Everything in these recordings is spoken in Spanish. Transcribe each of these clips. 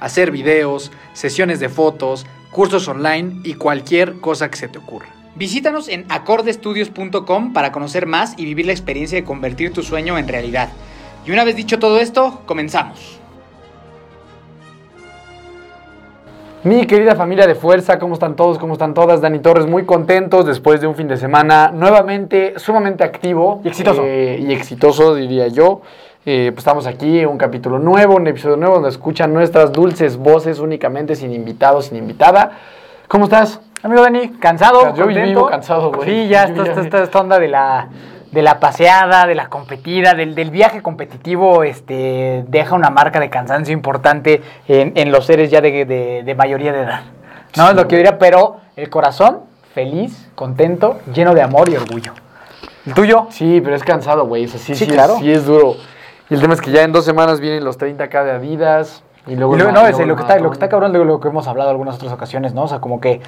hacer videos, sesiones de fotos, cursos online y cualquier cosa que se te ocurra. Visítanos en acordestudios.com para conocer más y vivir la experiencia de convertir tu sueño en realidad. Y una vez dicho todo esto, comenzamos. Mi querida familia de fuerza, ¿cómo están todos? ¿Cómo están todas? Dani Torres, muy contentos después de un fin de semana nuevamente sumamente activo. Y exitoso. eh, y exitoso, diría yo. Eh, pues estamos aquí, un capítulo nuevo, un episodio nuevo donde escuchan nuestras dulces voces únicamente, sin invitados, sin invitada. ¿Cómo estás? Amigo Dani, cansado, Yo contento. vivo cansado, güey. Sí, ya Yo esta, ya- esta, onda de la, de la paseada, de la competida, del, del viaje competitivo, este, deja una marca de cansancio importante en, en los seres ya de, de- de mayoría de edad. No es lo que yo diría, pero el corazón feliz, contento, lleno de amor y orgullo. ¿El tuyo? Sí, pero es cansado, güey. O sea, sí, Sí, sí, claro. Es, sí es duro. Y el tema es que ya en dos semanas vienen los 30k de Adidas. Y luego, Y luego, no, es luego lo que, está, lo que está cabrón lo que hemos hablado algunas otras ocasiones, ¿no? O sea, como que,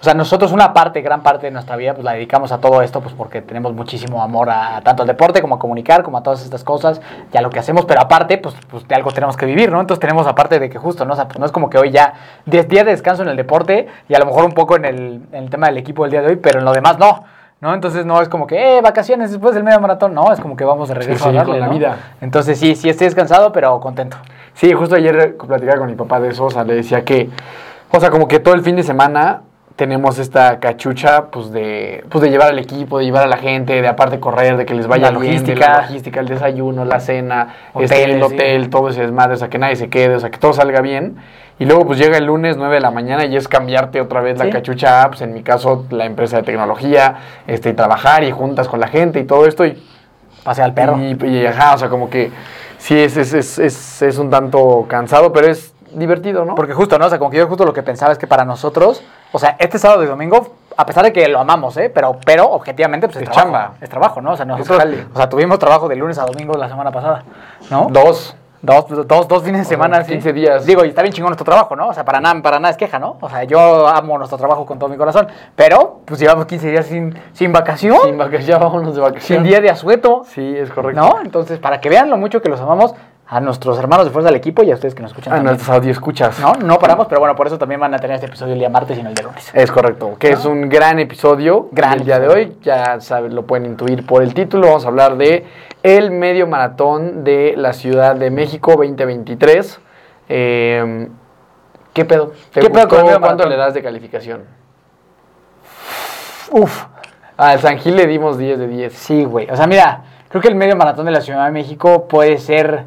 o sea, nosotros una parte, gran parte de nuestra vida, pues la dedicamos a todo esto, pues porque tenemos muchísimo amor a, tanto al deporte como a comunicar, como a todas estas cosas, y a lo que hacemos, pero aparte, pues, pues de algo tenemos que vivir, ¿no? Entonces tenemos aparte de que justo, ¿no? O sea, pues no es como que hoy ya 10 días de descanso en el deporte y a lo mejor un poco en el, en el tema del equipo del día de hoy, pero en lo demás no. ¿No? Entonces no es como que, eh, vacaciones después del medio maratón, no, es como que vamos de regreso sí, a darle, con la ¿no? vida. Entonces sí, sí estoy descansado, pero contento. Sí, justo ayer platicaba con mi papá de eso, o sea, le decía que, o sea, como que todo el fin de semana tenemos esta cachucha, pues de, pues de llevar al equipo, de llevar a la gente, de aparte correr, de que les vaya La bien, de logística. la logística, el desayuno, la cena, este, el sí. hotel, todo ese desmadre, o sea, que nadie se quede, o sea, que todo salga bien. Y luego pues llega el lunes 9 de la mañana y es cambiarte otra vez la Sí. cachucha, pues en mi caso la empresa de tecnología, este, y trabajar y juntas con la gente y todo esto y Pasea al perro. y, y, ajá, o sea, como que sí es, es, es, es, es un tanto cansado, pero es divertido, ¿no? Porque justo, ¿no? O sea, como que yo justo lo que pensaba es que para nosotros, o sea, este sábado y domingo, a pesar de que lo amamos, ¿eh? Pero, pero objetivamente, pues es, Es trabajo. chamba. Es trabajo, ¿no? O sea, nosotros, o sea, tuvimos trabajo de lunes a domingo la semana pasada, ¿no? Dos. Dos, dos, dos fines de semana, sí. 15 días. Digo, y está bien chingón nuestro trabajo, ¿no? O sea, para nada, para nada es queja, ¿no? O sea, yo amo nuestro trabajo con todo mi corazón. Pero, pues llevamos 15 días sin, sin vacación, Sin sin, vacaciones, ya vámonos de vacaciones. día de asueto, Sí, es correcto. ¿no? Entonces, para que vean lo mucho que los amamos, a nuestros hermanos de fuerza del equipo y a ustedes que nos escuchan A nuestros audio escuchas. No, no paramos, pero bueno, por eso también van a tener este episodio el día martes y no el de lunes. Es correcto, que es un gran episodio. Gran el día de hoy, ya saben, lo pueden intuir por el título. Vamos a hablar de el medio maratón de la Ciudad de México 2023. Eh, ¿Qué pedo? ¿Te ¿Qué pedo con el gustó? medio ¿Cuánto maratón? le das de calificación? Uf, Al San Gil le dimos 10 de 10. Sí, güey. O sea, mira, creo que el medio maratón de la Ciudad de México puede ser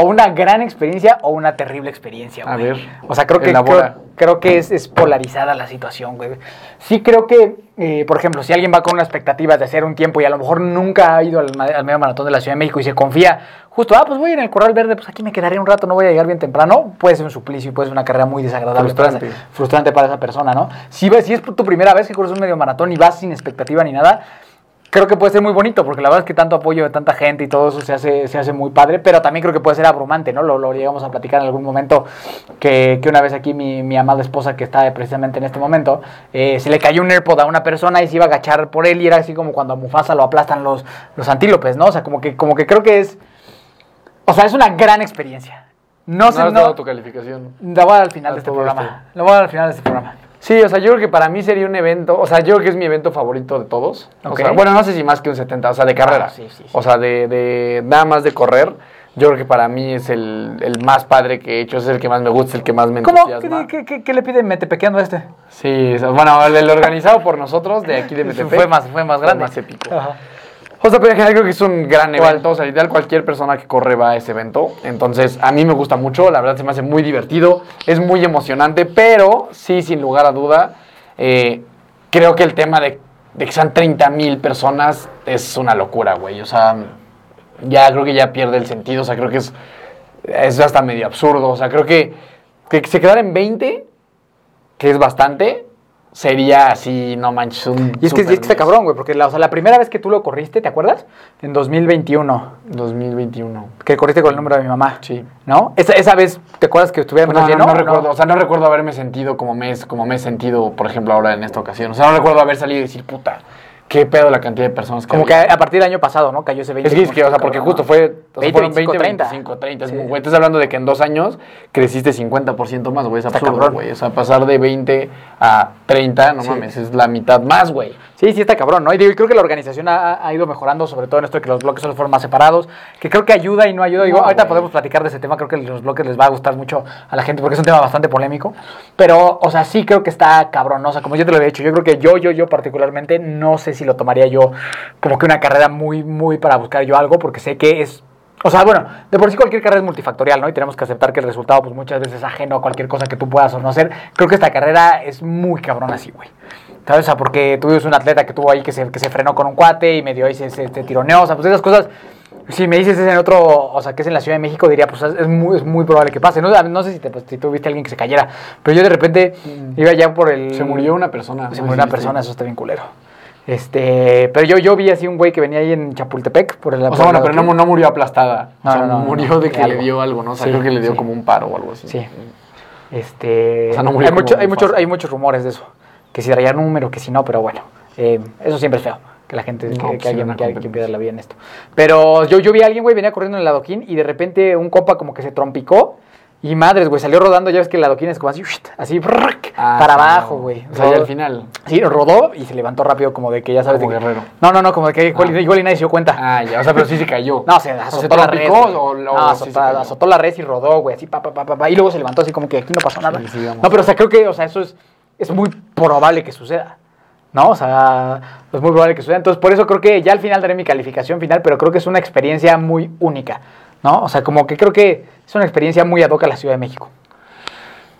o una gran experiencia o una terrible experiencia, A güey. ver, O sea, creo que, creo, creo que es, es polarizada la situación, güey. Sí creo que, eh, por ejemplo, si alguien va con una expectativa de hacer un tiempo y a lo mejor nunca ha ido al, medio maratón de la Ciudad de México y se confía, justo, ah, pues voy en el Corral Verde, pues aquí me quedaré un rato, no voy a llegar bien temprano, puede ser un suplicio y puede ser una carrera muy desagradable. para Frustrante. esa- frustrante para esa persona, ¿no? Si, si es tu primera vez que corres un medio maratón y vas sin expectativa ni nada, creo que puede ser muy bonito, porque la verdad es que tanto apoyo de tanta gente y todo eso se hace, se hace muy padre, pero también creo que puede ser abrumante, ¿no? Lo, lo llegamos a platicar en algún momento, que, que una vez aquí mi, mi amada esposa, que está precisamente en este momento, eh, se le cayó un AirPod a una persona y se iba a agachar por él y era así como cuando a Mufasa lo aplastan los, los antílopes, ¿no? O sea, como que, como que creo que es... O sea, es una gran experiencia. No, No sé, has no, dado tu calificación. la voy a dar al final de este programa. esto. La voy a dar al final de este programa. Sí, o sea, yo creo que para mí sería un evento, o sea, yo creo que es mi evento favorito de todos. O Ok. sea, bueno, no sé si más que un 70, o sea, de carrera. Ah, sí, sí, sí. O sea, de, de nada más de correr. Yo creo que para mí es el, el más padre que he hecho, es el que más me gusta, el que más me ¿Cómo? entusiasma. ¿Qué, qué, qué- qué le piden metepequeando a este? Sí, bueno, el, el organizado por nosotros de aquí de MTP. Fue más, fue más grande. más épico. Ajá. O sea, pero en general creo que es un gran ¿Cuál? evento. O sea, literal cualquier persona que corre va a ese evento. Entonces, a mí me gusta mucho. La verdad se me hace muy divertido. Es muy emocionante. Pero, sí, sin lugar a duda, eh, creo que el tema de, de que sean 30 mil personas es una locura, güey. O sea, ya creo que ya pierde el sentido. O sea, creo que es, es hasta medio absurdo. O sea, creo que, que se quedara en 20, que es bastante, sería así, no manches, un Y es que, está cabrón, güey, porque la, o sea, la primera vez que tú lo corriste, ¿te acuerdas? En 2021, 2021. que corriste con el número de mi mamá. Sí. ¿No? Esa, esa vez, ¿te acuerdas que estuviera No, menos no, lleno? no ¿o recuerdo, o sea, no recuerdo haberme sentido como me, como me he sentido, por ejemplo, ahora en esta ocasión. O sea, no recuerdo haber salido y decir, puta, qué pedo la cantidad de personas que Como que había. a partir del año pasado, ¿no? Cayó ese 20. Es que, es que, o sea, porque justo fue, o sea, 20, fueron 25, 20, 30. 25, 30. Es Sí. muy, güey, estás hablando de que en dos años creciste 50% más, güey. Es absurdo, güey. O sea, pasar de 20 a 30, no Sí. mames, es la mitad más, güey. Sí, sí está cabrón, ¿no? Y digo, creo que la organización ha, ha ido mejorando, sobre todo en esto de que los bloques solo fueron más separados, que creo que ayuda y no ayuda. Digo, No, ahorita podemos platicar de ese tema, creo que los bloques les va a gustar mucho a la gente porque es un tema bastante polémico. Pero, o sea, sí creo que está cabrón, ¿no? O sea, como yo te lo había dicho, yo creo que yo, yo, yo particularmente, no sé si lo tomaría yo como que una carrera muy, muy para buscar yo algo, porque sé que es o sea, bueno, de por sí cualquier carrera es multifactorial, ¿no? Y tenemos que aceptar que el resultado, pues muchas veces es ajeno a cualquier cosa que tú puedas o no hacer. Creo que esta carrera es muy cabrón así, güey. ¿Sabes? O sea, porque tuvimos un atleta que tuvo ahí que se, que se frenó con un cuate y medio ahí se, se, se tironeó. O sea, pues esas cosas, si me dices es en otro, o sea, que es en la Ciudad de México, diría, pues es muy, es muy probable que pase. No, no sé si, te, pues, si tú viste a alguien que se cayera, pero yo de repente iba ya por el... Se murió una persona. Se murió una persona, eso está bien culero. Este, pero yo, yo vi así un güey que venía ahí en Chapultepec por el O sea, bueno, pero no, no murió aplastada. No, o sea, no, no, murió de que le dio algo, ¿no? O sea, Sí, creo que le dio sí. como un paro o algo así. Sí. Este, O sea, no murió hay, mucho- hay, muchos, hay muchos rumores de eso. Que si traía número, que si no, pero bueno. eh, eso siempre es feo. Que la gente, No, que, pues alguien, que alguien pierda la vida en esto. Pero yo, yo vi a alguien, güey, venía corriendo en el adoquín y de repente un compa como que se trompicó. Y madres, güey, salió rodando. Ya ves que el adoquín es como así, así, Ah, para abajo, güey. O sea, al final. Sí, rodó y se levantó rápido, como de que ya sabes. Como de que- guerrero. No, no, no, como de que igual, Ah. igual y nadie se dio cuenta. Ah, ya, o sea, pero sí se cayó. No, se azotó la red. o- o no, sí azotó, se cayó? azotó la red y rodó, güey, así, pa, pa, pa, y luego se levantó así como que aquí no pasó nada. Sí, sí, vamos. no, pero o sea, creo que, o sea, eso es, es muy probable que suceda. ¿No? O sea, es muy probable que suceda. Entonces, por eso creo que ya al final daré mi calificación final, pero creo que es una experiencia muy única. ¿No? O sea, como que creo que es una experiencia muy ad hoc a la Ciudad de México.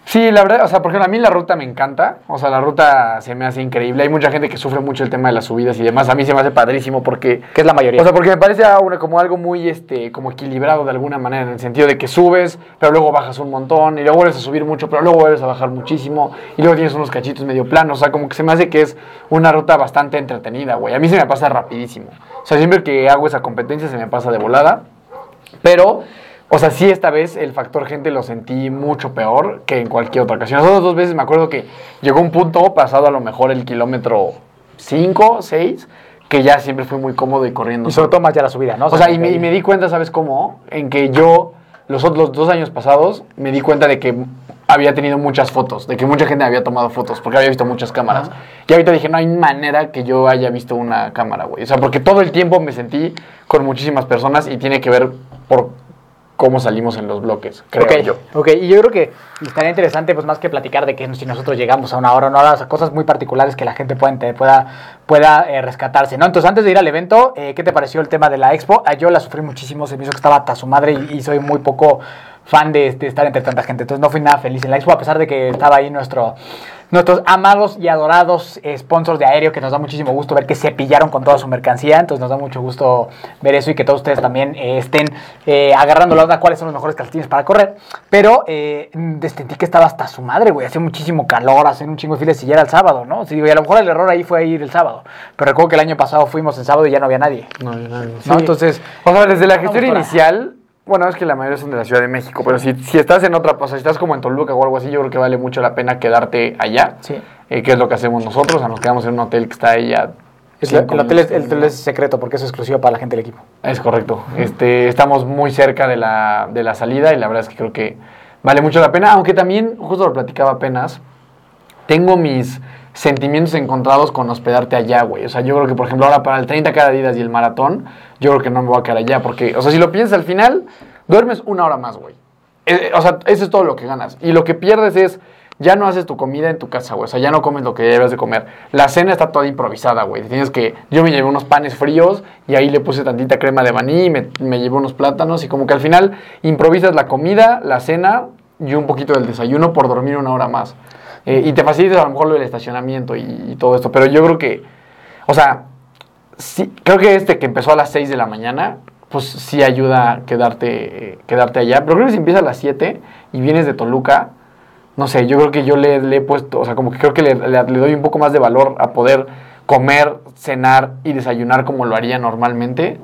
Sí, la verdad, o sea, por ejemplo, a mí la ruta me encanta. O sea, la ruta se me hace increíble. Hay mucha gente que sufre mucho el tema de las subidas y demás. A mí se me hace padrísimo porque Que es la mayoría. O sea, porque me parece una- como algo muy este, como equilibrado de alguna manera, en el sentido de que subes, pero luego bajas un montón, y luego vuelves a subir mucho, pero luego vuelves a bajar muchísimo, y luego tienes unos cachitos medio planos. O sea, como que se me hace que es una ruta bastante entretenida, güey. A mí se me pasa rapidísimo. O sea, siempre que hago esa competencia se me pasa de volada. Pero, O sea, sí, esta vez el factor gente lo sentí mucho peor que en cualquier otra ocasión. Las otras dos veces me acuerdo que llegó un punto, pasado a lo mejor el kilómetro 5, 6, que ya siempre fue muy cómodo y corriendo. Y sobre todo más ya la subida, ¿no? O sea, y me, y me di cuenta, ¿sabes cómo? En que yo, los otros dos años pasados, me di cuenta de que había tenido muchas fotos, de que mucha gente había tomado fotos, porque había visto muchas cámaras. Y ahorita dije, no hay manera que yo haya visto una cámara, güey. O sea, porque todo el tiempo me sentí con muchísimas personas y tiene que ver por cómo salimos en los bloques, creo ok, yo. ok, y yo creo que estaría interesante, pues más que platicar de que si nosotros llegamos a una hora o no, a cosas muy particulares que la gente pueda, ente- pueda, pueda eh, rescatarse, ¿no? Entonces, antes de ir al evento, eh, ¿qué te pareció el tema de la expo? Ah, yo la sufrí muchísimo, se me hizo que estaba hasta su madre y, y soy muy poco fan de, de estar entre tanta gente, entonces no fui nada feliz en la expo, a pesar de que estaba ahí nuestro, nuestros amados y adorados sponsors de aéreo, que nos da muchísimo gusto ver que se pillaron con toda su mercancía, entonces nos da mucho gusto ver eso y que todos ustedes también eh, estén eh, agarrando la onda cuáles son los mejores calcetines para correr, pero eh, sentí que estaba hasta su madre, güey, hacía muchísimo calor, hacía un chingo de filas y ya era el sábado, ¿no? Sí, güey, a lo mejor el error ahí fue ir el sábado, pero recuerdo que el año pasado fuimos el sábado y ya no había nadie, No, no, no. ¿no? Entonces, O sea, desde la gestión inicial, bueno, es que la mayoría son de la Ciudad de México, pero si, si estás en otra, o sea, si estás como en Toluca o algo así, yo creo que vale mucho la pena quedarte allá, Sí. eh, que es lo que hacemos nosotros, o sea, nos quedamos en un hotel que está ahí a cinco el, hotel es, el hotel es secreto porque es exclusivo para la gente del equipo. Es correcto. Este, estamos muy cerca de la, de la salida y la verdad es que creo que vale mucho la pena, aunque también, justo lo platicaba apenas, tengo mis sentimientos encontrados con hospedarte allá, güey. O sea, yo creo que, por ejemplo, ahora para el 30 cada día y el maratón, yo creo que no me voy a quedar allá, porque, o sea, si lo piensas al final, duermes una hora más, güey. Eh, o sea, eso es todo lo que ganas. Y lo que pierdes es, ya no haces tu comida en tu casa, güey. O sea, ya no comes lo que debes de comer. La cena está toda improvisada, güey. Tienes que, yo me llevé unos panes fríos y ahí le puse tantita crema de maní, me, me llevé unos plátanos y como que al final improvisas la comida, la cena y un poquito del desayuno por dormir una hora más. Eh, y te facilitas a lo mejor lo del estacionamiento y, y todo esto. Pero yo creo que, o sea, sí, creo que este que empezó a las 6 de la mañana, pues sí ayuda a quedarte, eh, quedarte allá. Pero creo que si empieza a las 7 y vienes de Toluca, no sé, yo creo que yo le, le he puesto, o sea, como que creo que le, le- le doy un poco más de valor a poder comer, cenar y desayunar como lo haría normalmente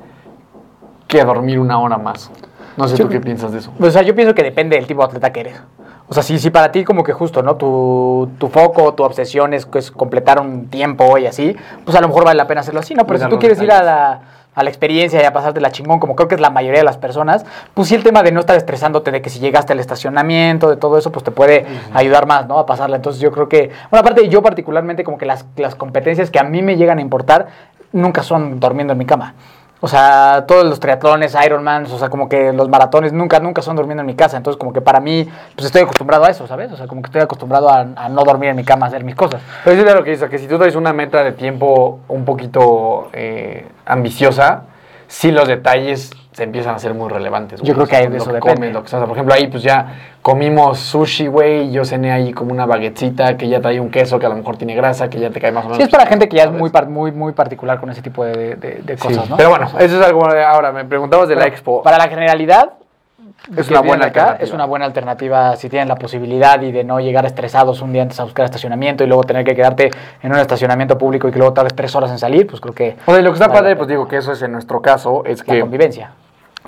que dormir una hora más. No sé Yo- tú qué piensas de eso. O sea, yo pienso que depende del tipo de atleta que eres. O sea, si, si para ti como que justo, ¿no? Tu, tu foco, tu obsesión es, es completar un tiempo y así, pues a lo mejor vale la pena hacerlo así, ¿no? Pero si tú quieres ir a la, a la experiencia y a pasarte la chingón, como creo que es la mayoría de las personas, pues sí el tema de no estar estresándote de que si llegaste al estacionamiento, de todo eso, pues te puede ayudar más, ¿no? A pasarla. Entonces yo creo que, bueno, aparte yo particularmente como que las, las competencias que a mí me llegan a importar nunca son durmiendo en mi cama. O sea, todos los triatlones, Ironmans, o sea, como que los maratones nunca, nunca son durmiendo en mi casa. Entonces, como que para mí, pues estoy acostumbrado a eso, ¿sabes? O sea, como que estoy acostumbrado a, no dormir en mi cama, a hacer mis cosas. Pero eso es lo que dice, que si tú traes una meta de tiempo un poquito eh, ambiciosa, sí los detalles se empiezan a ser muy relevantes. Yo creo que ahí de eso que depende. comes, lo que- o sea, por ejemplo, ahí pues ya comimos sushi, güey, yo cené ahí como una baguettecita que ya trae un queso que a lo mejor tiene grasa, que ya te cae más o menos. Sí, es para gente que ya es muy, muy, muy particular con ese tipo de, de- de Sí, cosas, ¿no? Pero bueno, eso es algo ahora. Me preguntabas de la expo. Para la generalidad, Es una buena acá. Es una buena alternativa si tienen la posibilidad y de no llegar estresados un día antes a buscar estacionamiento y luego tener que quedarte en un estacionamiento público y que luego tardes tres horas en salir, pues creo que O sea, lo que está padre, pues digo que eso es en nuestro caso, es la que convivencia.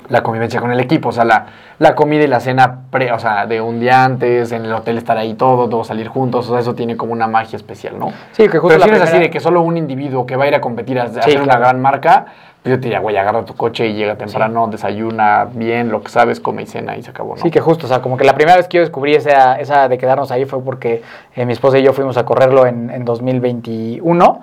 La convivencia con el equipo, o sea, la, la comida y la cena, pre, o sea, de un día antes, en el hotel estar ahí todos, luego salir juntos, o sea, eso tiene como una magia especial, ¿no? Sí, que justo Pero la si eres así primera- de que solo un individuo que va a ir a competir a, a Sí, hacer una gran marca, pues yo te diría, güey, agarra tu coche y llega temprano, desayuna bien, lo que sabes, come y cena y se acabó, ¿no? Sí, que justo, o sea, como que la primera vez que yo descubrí esa, esa de quedarnos ahí fue porque eh, mi esposa y yo fuimos a correrlo en, en 2021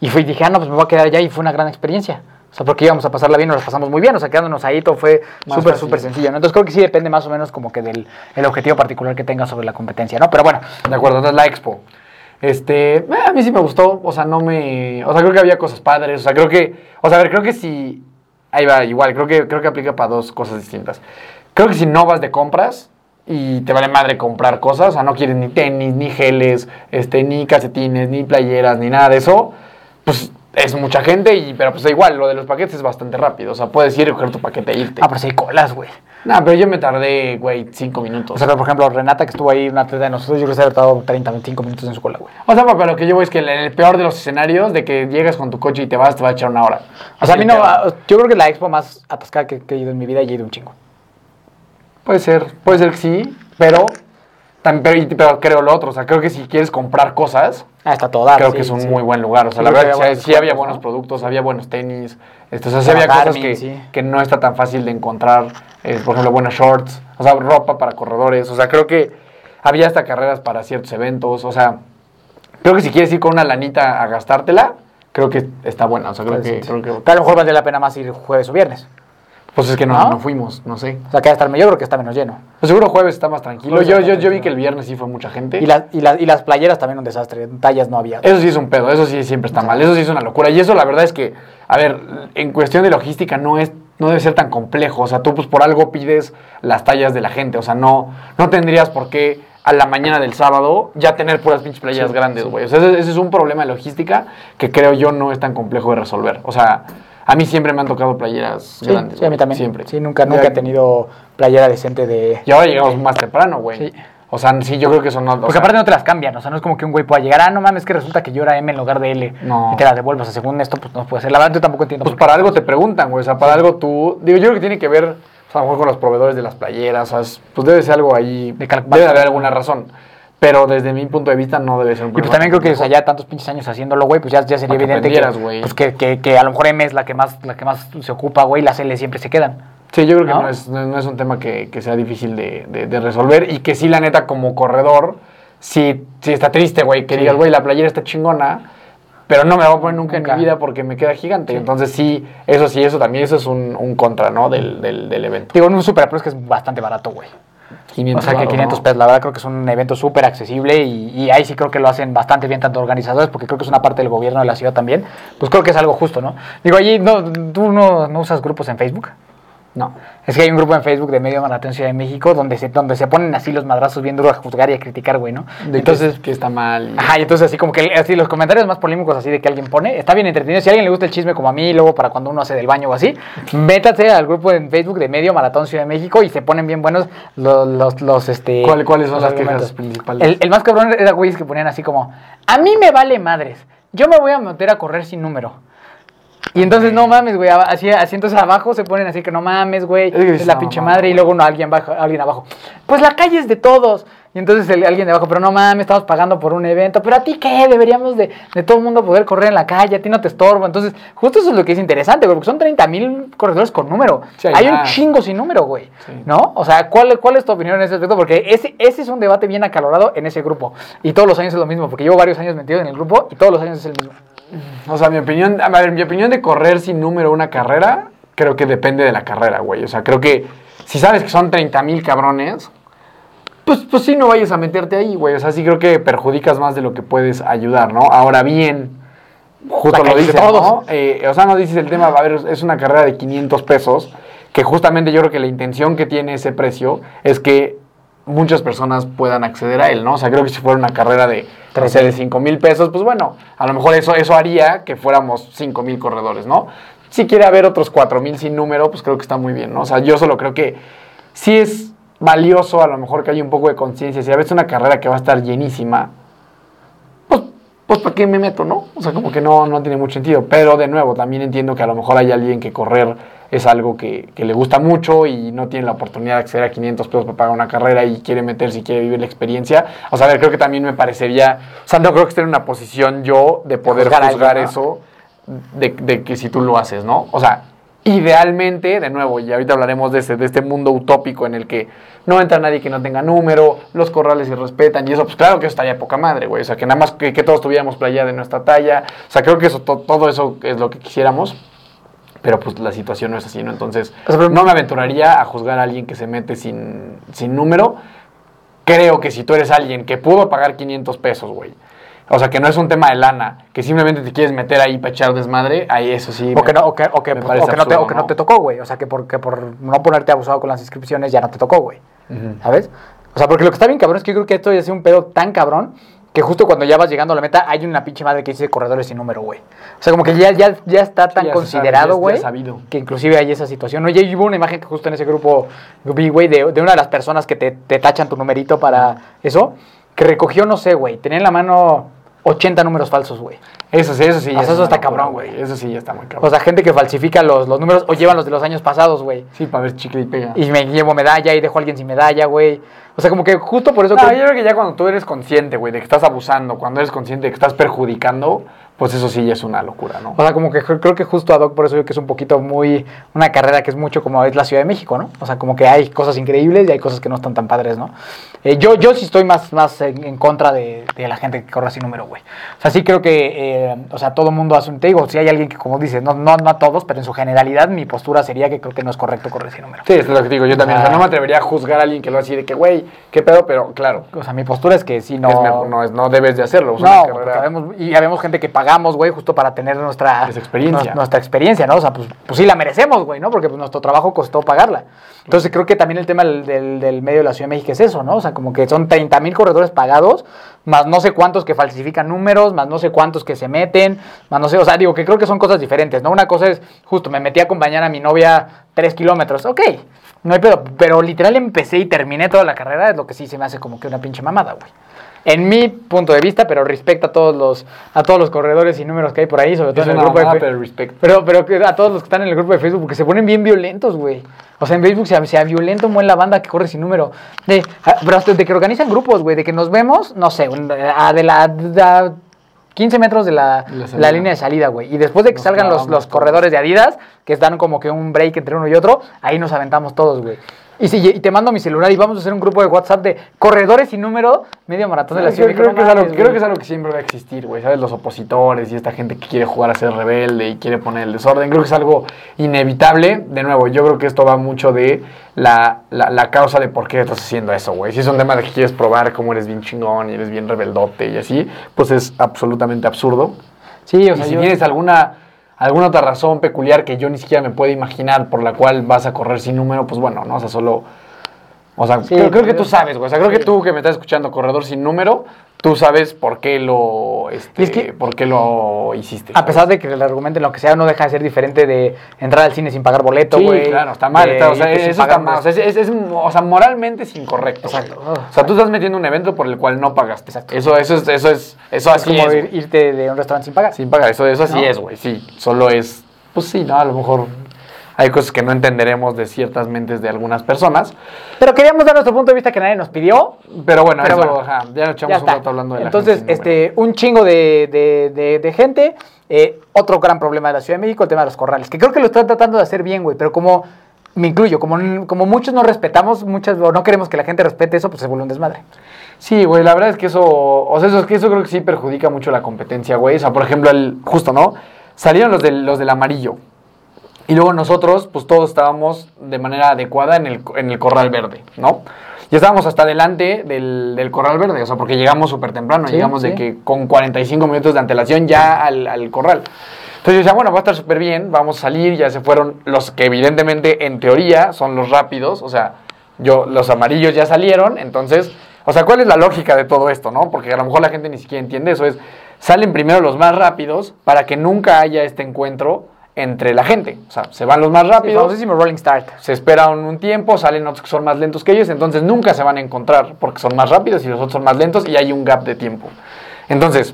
y fui, dije, ah, no, pues me voy a quedar allá y fue una gran experiencia. O sea, porque íbamos a pasarla bien, nos pasamos muy bien, o sea, quedándonos ahí todo fue súper, súper sencillo, ¿no? Entonces creo que sí depende más o menos como que del el objetivo particular que tengas sobre la competencia, ¿no? Pero bueno, De acuerdo, entonces la expo. Este, eh, a mí sí me gustó, o sea, no me, o sea, creo que había cosas padres, o sea, creo que, o sea, a ver, creo que si, ahí va, igual, creo que, creo que aplica para dos cosas distintas. Creo que si no vas de compras y te vale madre comprar cosas, o sea, no quieres ni tenis, ni geles, este, ni calcetines, ni playeras, ni nada de eso, pues es mucha gente, y, pero pues da igual, lo de los paquetes es bastante rápido, o sea, puedes ir y coger tu paquete e irte. ah, pero sí hay colas, güey. No, pero yo me tardé, güey, cinco minutos. O sea, por ejemplo, Renata, que estuvo ahí, una atleta de nosotros, yo creo que se ha tardado 30, 25 minutos en su cola, güey. O sea, pero lo que yo voy es que en el peor de los escenarios, de que llegas con tu coche y te vas, te va a echar una hora. O sea, a mí no, ah, yo creo que la expo más atascada que, que he ido en mi vida y he ido un chingo. Puede ser, puede ser que sí, pero, tam- pero, creo lo otro. O sea, creo que si quieres comprar cosas, Ah, está todo dar, creo sí, que es un sí. muy buen lugar. O sea, Sí, la verdad, había sí, había buenos ¿no? productos, había buenos tenis. Este, o sea, sí había cosas Garmin, que, que no está tan fácil de encontrar. eh, por ejemplo, buenos shorts, o sea, ropa para corredores. O sea, creo que había hasta carreras para ciertos eventos. O sea, creo que si quieres ir con una lanita a gastártela, creo que está buena. O sea, creo que, creo que- A lo mejor valdría la pena más ir jueves o viernes. Pues es que no, ¿No? no fuimos, no sé. O sea, que va a estar mejor porque está menos lleno. Pues seguro jueves está más tranquilo. Jueves Yo, yo, yo vi que el viernes sí fue mucha gente. Y, las y, las y las playeras también un desastre. Tallas no había. Eso sí es un pedo, eso sí siempre está mal, eso sí es una locura. Y eso la verdad es que, a ver, en cuestión de logística no es no debe ser tan complejo. O sea, tú pues por algo pides las tallas de la gente. O sea, no, no tendrías por qué a la mañana del sábado ya tener puras pinches playas grandes, güey. O sea, ese, ese es un problema de logística que creo yo no es tan complejo de resolver. O sea, a mí siempre me han tocado playeras Sí, grandes. sí, a mí también. Siempre. Sí, nunca, Ya- nunca he tenido playera decente de... Y ahora llegamos más temprano, güey. Sí. O sea, sí, yo creo que o Porque sea, aparte no te las cambian, o sea, no es como que un güey pueda llegar, ah, no mames, que resulta que yo era M en lugar de L No. y te las devuelvas. O sea, según esto, pues no puede ser. La verdad, yo tampoco entiendo. Pues para algo te preguntan, güey. O sea, para algo tú. Digo, yo creo que tiene que ver, o sea, a lo mejor con los proveedores de las playeras. O sea, es- pues debe ser algo ahí. De debe de haber alguna razón. Pero desde mi punto de vista no debe ser un Y pues problema también creo que o sea, ya tantos pinches años haciéndolo, güey, pues ya, ya sería evidente que, pues que, que, que a lo mejor M es la que más, la que más se ocupa, güey, y las L siempre se quedan. Sí, yo creo que ¿no? es, no, no es un tema que, que sea difícil de, de- de resolver. Y que sí, la neta, como corredor, sí, sí está triste, güey. Que Sí. digas, güey, la playera está chingona. Pero no me la voy a poner nunca, Nunca. en mi vida porque me queda gigante. Entonces sí, eso sí, eso también, eso es un, un contra, ¿no? Del, del, del evento. Digo, en un Super Pro es que es bastante barato, güey. 500 O sea, que varos, 500 ¿no? pesos, la verdad creo que es un evento súper accesible y, y ahí sí creo que lo hacen bastante bien tanto organizadores, porque creo que es una parte del gobierno de la ciudad también. Pues creo que es algo justo, ¿no? Digo, allí, no, ¿tú no, no usas grupos en Facebook? No. Es que hay un grupo en Facebook de Medio Maratón Ciudad de México donde se, donde se ponen así los madrazos bien duros a juzgar y a criticar, güey, ¿no? De Entonces, que, que está mal. Ajá, y entonces así como que así los comentarios más polémicos así de que alguien pone, está bien entretenido. Si a alguien le gusta el chisme como a mí, luego para cuando uno hace del baño o así, métase al grupo en Facebook de Medio Maratón Ciudad de México y se ponen bien buenos los, los, los, este... ¿Cuál- cuáles son los las quejas principales? El, el más cabrón era güeyes que ponían así como, a mí me vale madres, yo me voy a meter a correr sin número. Y entonces, no mames, güey, así, así entonces abajo se ponen así que no mames, güey, Es la no, pinche madre, y luego uno, alguien, bajo, alguien abajo, pues la calle es de todos. Y entonces el- alguien de abajo, pero no mames, estamos pagando por un evento, pero a ti qué, deberíamos de, de todo el mundo poder correr en la calle, a ti no te estorbo. Entonces, justo eso es lo que es interesante, güey, porque son 30 mil corredores con número. Sí, hay un chingo sin número, güey, Sí. ¿no? O sea, ¿cuál, ¿cuál es tu opinión en ese aspecto? Porque ese, ese es un debate bien acalorado en ese grupo. Y todos los años es lo mismo, porque llevo varios años metido en el grupo y todos los años es el mismo. O sea, mi opinión, a ver, mi opinión de correr sin número una carrera, creo que depende de la carrera, güey. O sea, creo que si sabes que son 30 mil cabrones, pues, pues sí, no vayas a meterte ahí, güey. O sea, sí creo que perjudicas más de lo que puedes ayudar, ¿no? Ahora bien, justo lo dices, ¿no? Eh, o sea, no dices el tema, a ver, es una carrera de 500 pesos, que justamente yo creo que la intención que tiene ese precio es que muchas personas puedan acceder a él, ¿no? O sea, creo que si fuera una carrera de, no sé, de 5 mil pesos, pues bueno, a lo mejor eso, eso haría que fuéramos 5 mil corredores, ¿no? Si quiere haber otros 4 mil sin número, pues creo que está muy bien, ¿no? O sea, yo solo creo que sí es valioso a lo mejor que haya un poco de conciencia. Si a veces una carrera que va a estar llenísima, pues, ¿para qué me meto, no? O sea, como que no, no tiene mucho sentido. Pero de nuevo, también entiendo que a lo mejor hay alguien que correr es algo que, que le gusta mucho y no tiene la oportunidad de acceder a 500 pesos para pagar una carrera y quiere meterse y quiere vivir la experiencia. O sea, a ver, creo que también me parecería, o sea, no creo que esté en una posición yo de poder Juzgar a juzgar, alguien, ¿no? eso de, de que si tú lo haces, ¿no? O sea, idealmente, de nuevo, y ahorita hablaremos de, ese, de este mundo utópico en el que no entra nadie que no tenga número, los corrales se respetan y eso, pues claro que eso estaría poca madre, güey. O sea, que nada más que, que todos tuviéramos playa de nuestra talla. O sea, creo que eso, to- todo eso es lo que quisiéramos. Pero pues la situación no es así, ¿no? Entonces, no me aventuraría a juzgar a alguien que se mete sin, sin número. Creo que si tú eres alguien que pudo pagar 500 pesos, güey. O sea, que no es un tema de lana, que simplemente te quieres meter ahí para echar desmadre, ahí eso sí. O que no, o que, o que, me pues, parece o que no te, absurdo, o que no te tocó, güey. O sea, que por, que por no ponerte abusado con las inscripciones ya no te tocó, güey. ¿Sabes? O sea, porque lo que está bien cabrón es que yo creo que esto ya sido un pedo tan cabrón que justo cuando ya vas llegando a la meta hay una pinche madre que dice corredores sin número, güey. O sea, como que ya, ya, ya está tan sabe, ya considerado, güey. Que inclusive hay esa situación. ¿no? Ya hubo una imagen que justo en ese grupo vi, güey, de, de una de las personas que te, te tachan tu numerito para eso, que recogió, no sé, güey, tenía en la mano 80 números falsos, güey. Eso sí, eso sí. O sea, es eso está cabrón, güey. Eso sí, ya está muy cabrón. O sea, gente que falsifica los, los números o llevan los de los años pasados, güey. sí, para ver chicle y pega. Y me llevo medalla y dejo a alguien sin medalla, güey. O sea, como que justo por eso... No, que- yo creo que ya cuando tú eres consciente, güey, de que estás abusando, cuando eres consciente de que estás perjudicando, pues eso sí ya es una locura, ¿no? O sea, como que cre- creo que justo ad hoc por eso digo que es un poquito muy... Una carrera que es mucho como es la Ciudad de México, ¿no? O sea, como que hay cosas increíbles y hay cosas que no están tan padres, ¿no? Eh, yo, yo sí estoy más, más en, en contra de, de la gente que corre sin número, güey. O sea, sí creo que, eh, o sea, todo mundo hace un... Digo, si hay alguien que, como dices, no, no, no a todos, pero en su generalidad mi postura sería que creo que no es correcto correr sin número. Sí, es lo que digo yo también. O sea, Ah. no me atrevería a juzgar a alguien que lo hace de que, güey, qué pedo, pero claro, O sea, mi postura es que sí, no... es mejor, no, es, no debes de hacerlo. No, una carrera- habemos- y habemos gente que pagamos, güey, justo para tener nuestra experiencia. nues- Nuestra experiencia, ¿no? O sea, pues, pues sí la merecemos, güey, ¿no? Porque pues, nuestro trabajo costó pagarla. Entonces creo que también el tema del, del- del medio de la Ciudad de México es eso, ¿no? O sea, como que son 30 mil corredores pagados, más no sé cuántos que falsifican números, más no sé cuántos que se meten, más no sé, o sea, digo que creo que son cosas diferentes, ¿no? Una cosa es, justo, me metí a acompañar a mi novia 3 kilómetros, ok. No hay pedo, pero literal empecé y terminé toda la carrera, es lo que sí se me hace como que una pinche mamada, güey en mi punto de vista, pero respecto a todos los a todos los corredores y números que hay por ahí, sobre todo Es en el grupo de mamada, Fe- pero pero, pero que a todos los que están en el grupo de Facebook, porque se ponen bien violentos, güey. O sea, en Facebook se, se violenta un buen la banda que corre sin número. De, ah, pero hasta de que organizan grupos, güey, de que nos vemos, no sé, a de la, de la 15 metros de la, La línea de salida, güey. Y después de que Nos salgan los, los corredores de Adidas, que dan como que un break entre uno y otro, ahí nos aventamos todos, güey. Y, si, y te mando mi celular y vamos a hacer un grupo de WhatsApp de corredores sin número, medio maratón de la ciudad. creo que es algo, creo que es algo que siempre va a existir, güey. ¿Sabes? Los opositores y esta gente que quiere jugar a ser rebelde y quiere poner el desorden. Creo que es algo inevitable. De nuevo, yo creo que esto va mucho de la, la, la causa de por qué estás haciendo eso, güey. Si es un tema de que quieres probar cómo eres bien chingón y eres bien rebeldote y así, pues es absolutamente absurdo. Sí, o y sea, si yo- tienes alguna, alguna otra razón peculiar que yo ni siquiera me puedo imaginar por la cual vas a correr sin número, pues bueno, ¿no? O sea, solo... O sea, Sí, creo, creo que tú sabes, güey. O sea, creo sí. que tú que me estás escuchando, corredor sin número, tú sabes por qué lo, este, es que- por qué lo hiciste. A pesar de que el argumento en lo que sea no deja de ser diferente de entrar al cine sin pagar boleto, Sí, güey. claro, está mal. está- o sea, eso está mal. O sea, es, es- es- o sea, moralmente es incorrecto. Exacto. O sea, tú estás metiendo un evento por el cual no pagaste. Exacto. Eso, eso es, eso es, eso es así como es. güey. irte de un restaurante sin pagar. Sin pagar, eso, eso así ¿No? es, güey. Sí, solo es, pues sí, ¿no? A lo mejor hay cosas que no entenderemos de ciertas mentes de algunas personas. Pero queríamos dar nuestro punto de vista que nadie nos pidió. Pero bueno, Pero eso, bueno, ajá, ya nos echamos Ya un rato hablando de la Entonces, gente sin número. este, un chingo de, de- de- de gente. Eh, otro gran problema de la Ciudad de México, el tema de los corrales. Que creo que lo están tratando de hacer bien, güey. Pero como, me incluyo, como, como muchos no respetamos, muchas, o no queremos que la gente respete eso, pues se vuelve un desmadre. Sí, güey, la verdad es que eso, o sea, eso, es que eso creo que sí perjudica mucho la competencia, güey. O sea, por ejemplo, el, justo, ¿no? Salieron los del, los del amarillo. Y luego nosotros, pues todos estábamos de manera adecuada en el, en el corral verde, ¿no? Y estábamos hasta adelante del, del corral verde, o sea, porque llegamos súper temprano, Sí, llegamos de que con 45 minutos de antelación ya al, al corral. Entonces yo decía, bueno, va a estar súper bien, vamos a salir, ya se fueron los que evidentemente en teoría son los rápidos, o sea, yo, los amarillos ya salieron, entonces, o sea, ¿cuál es la lógica de todo esto, no? Porque a lo mejor la gente ni siquiera entiende eso, es, salen primero los más rápidos para que nunca haya este encuentro entre la gente, o sea, se van los más rápidos, famosísimo Rolling Start. se esperan un tiempo, salen otros que son más lentos que ellos, entonces nunca se van a encontrar porque son más rápidos y los otros son más lentos y hay un gap de tiempo. Entonces,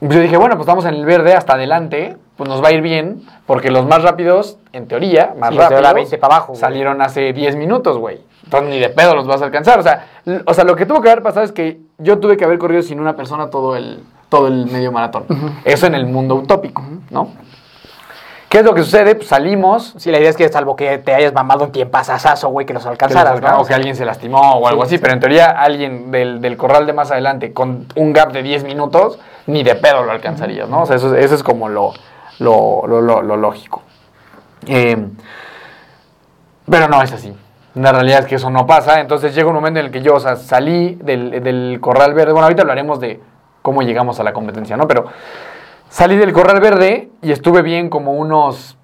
yo dije, bueno, pues estamos en el verde hasta adelante, pues nos va a ir bien, porque los más rápidos, en teoría, más Sí, rápidos, la 20 para abajo, güey. salieron hace 10 minutos, güey. Entonces ni de pedo los vas a alcanzar. O sea, o sea, lo que tuvo que haber pasado es que yo tuve que haber corrido sin una persona todo el, todo el medio maratón. Eso en el mundo utópico, ¿no? ¿Qué es lo que sucede? Pues salimos, Sí, la idea es que salvo que te hayas mamado un tiempazazazo, güey, que los que los alcanzaras, alca- ¿no? o que alguien se lastimó o algo Sí, así, sí. pero en teoría alguien del, del corral de más adelante con un gap de 10 minutos, ni de pedo lo alcanzarías, ¿no? O sea, eso, es- eso es como lo, lo, lo- lo- lo lógico. Eh, pero no es así. La realidad es que eso no pasa. Entonces llega un momento en el que yo, o sea, salí del, del corral verde. Bueno, ahorita hablaremos de cómo llegamos a la competencia, ¿no? Pero salí del corral verde y estuve bien como unos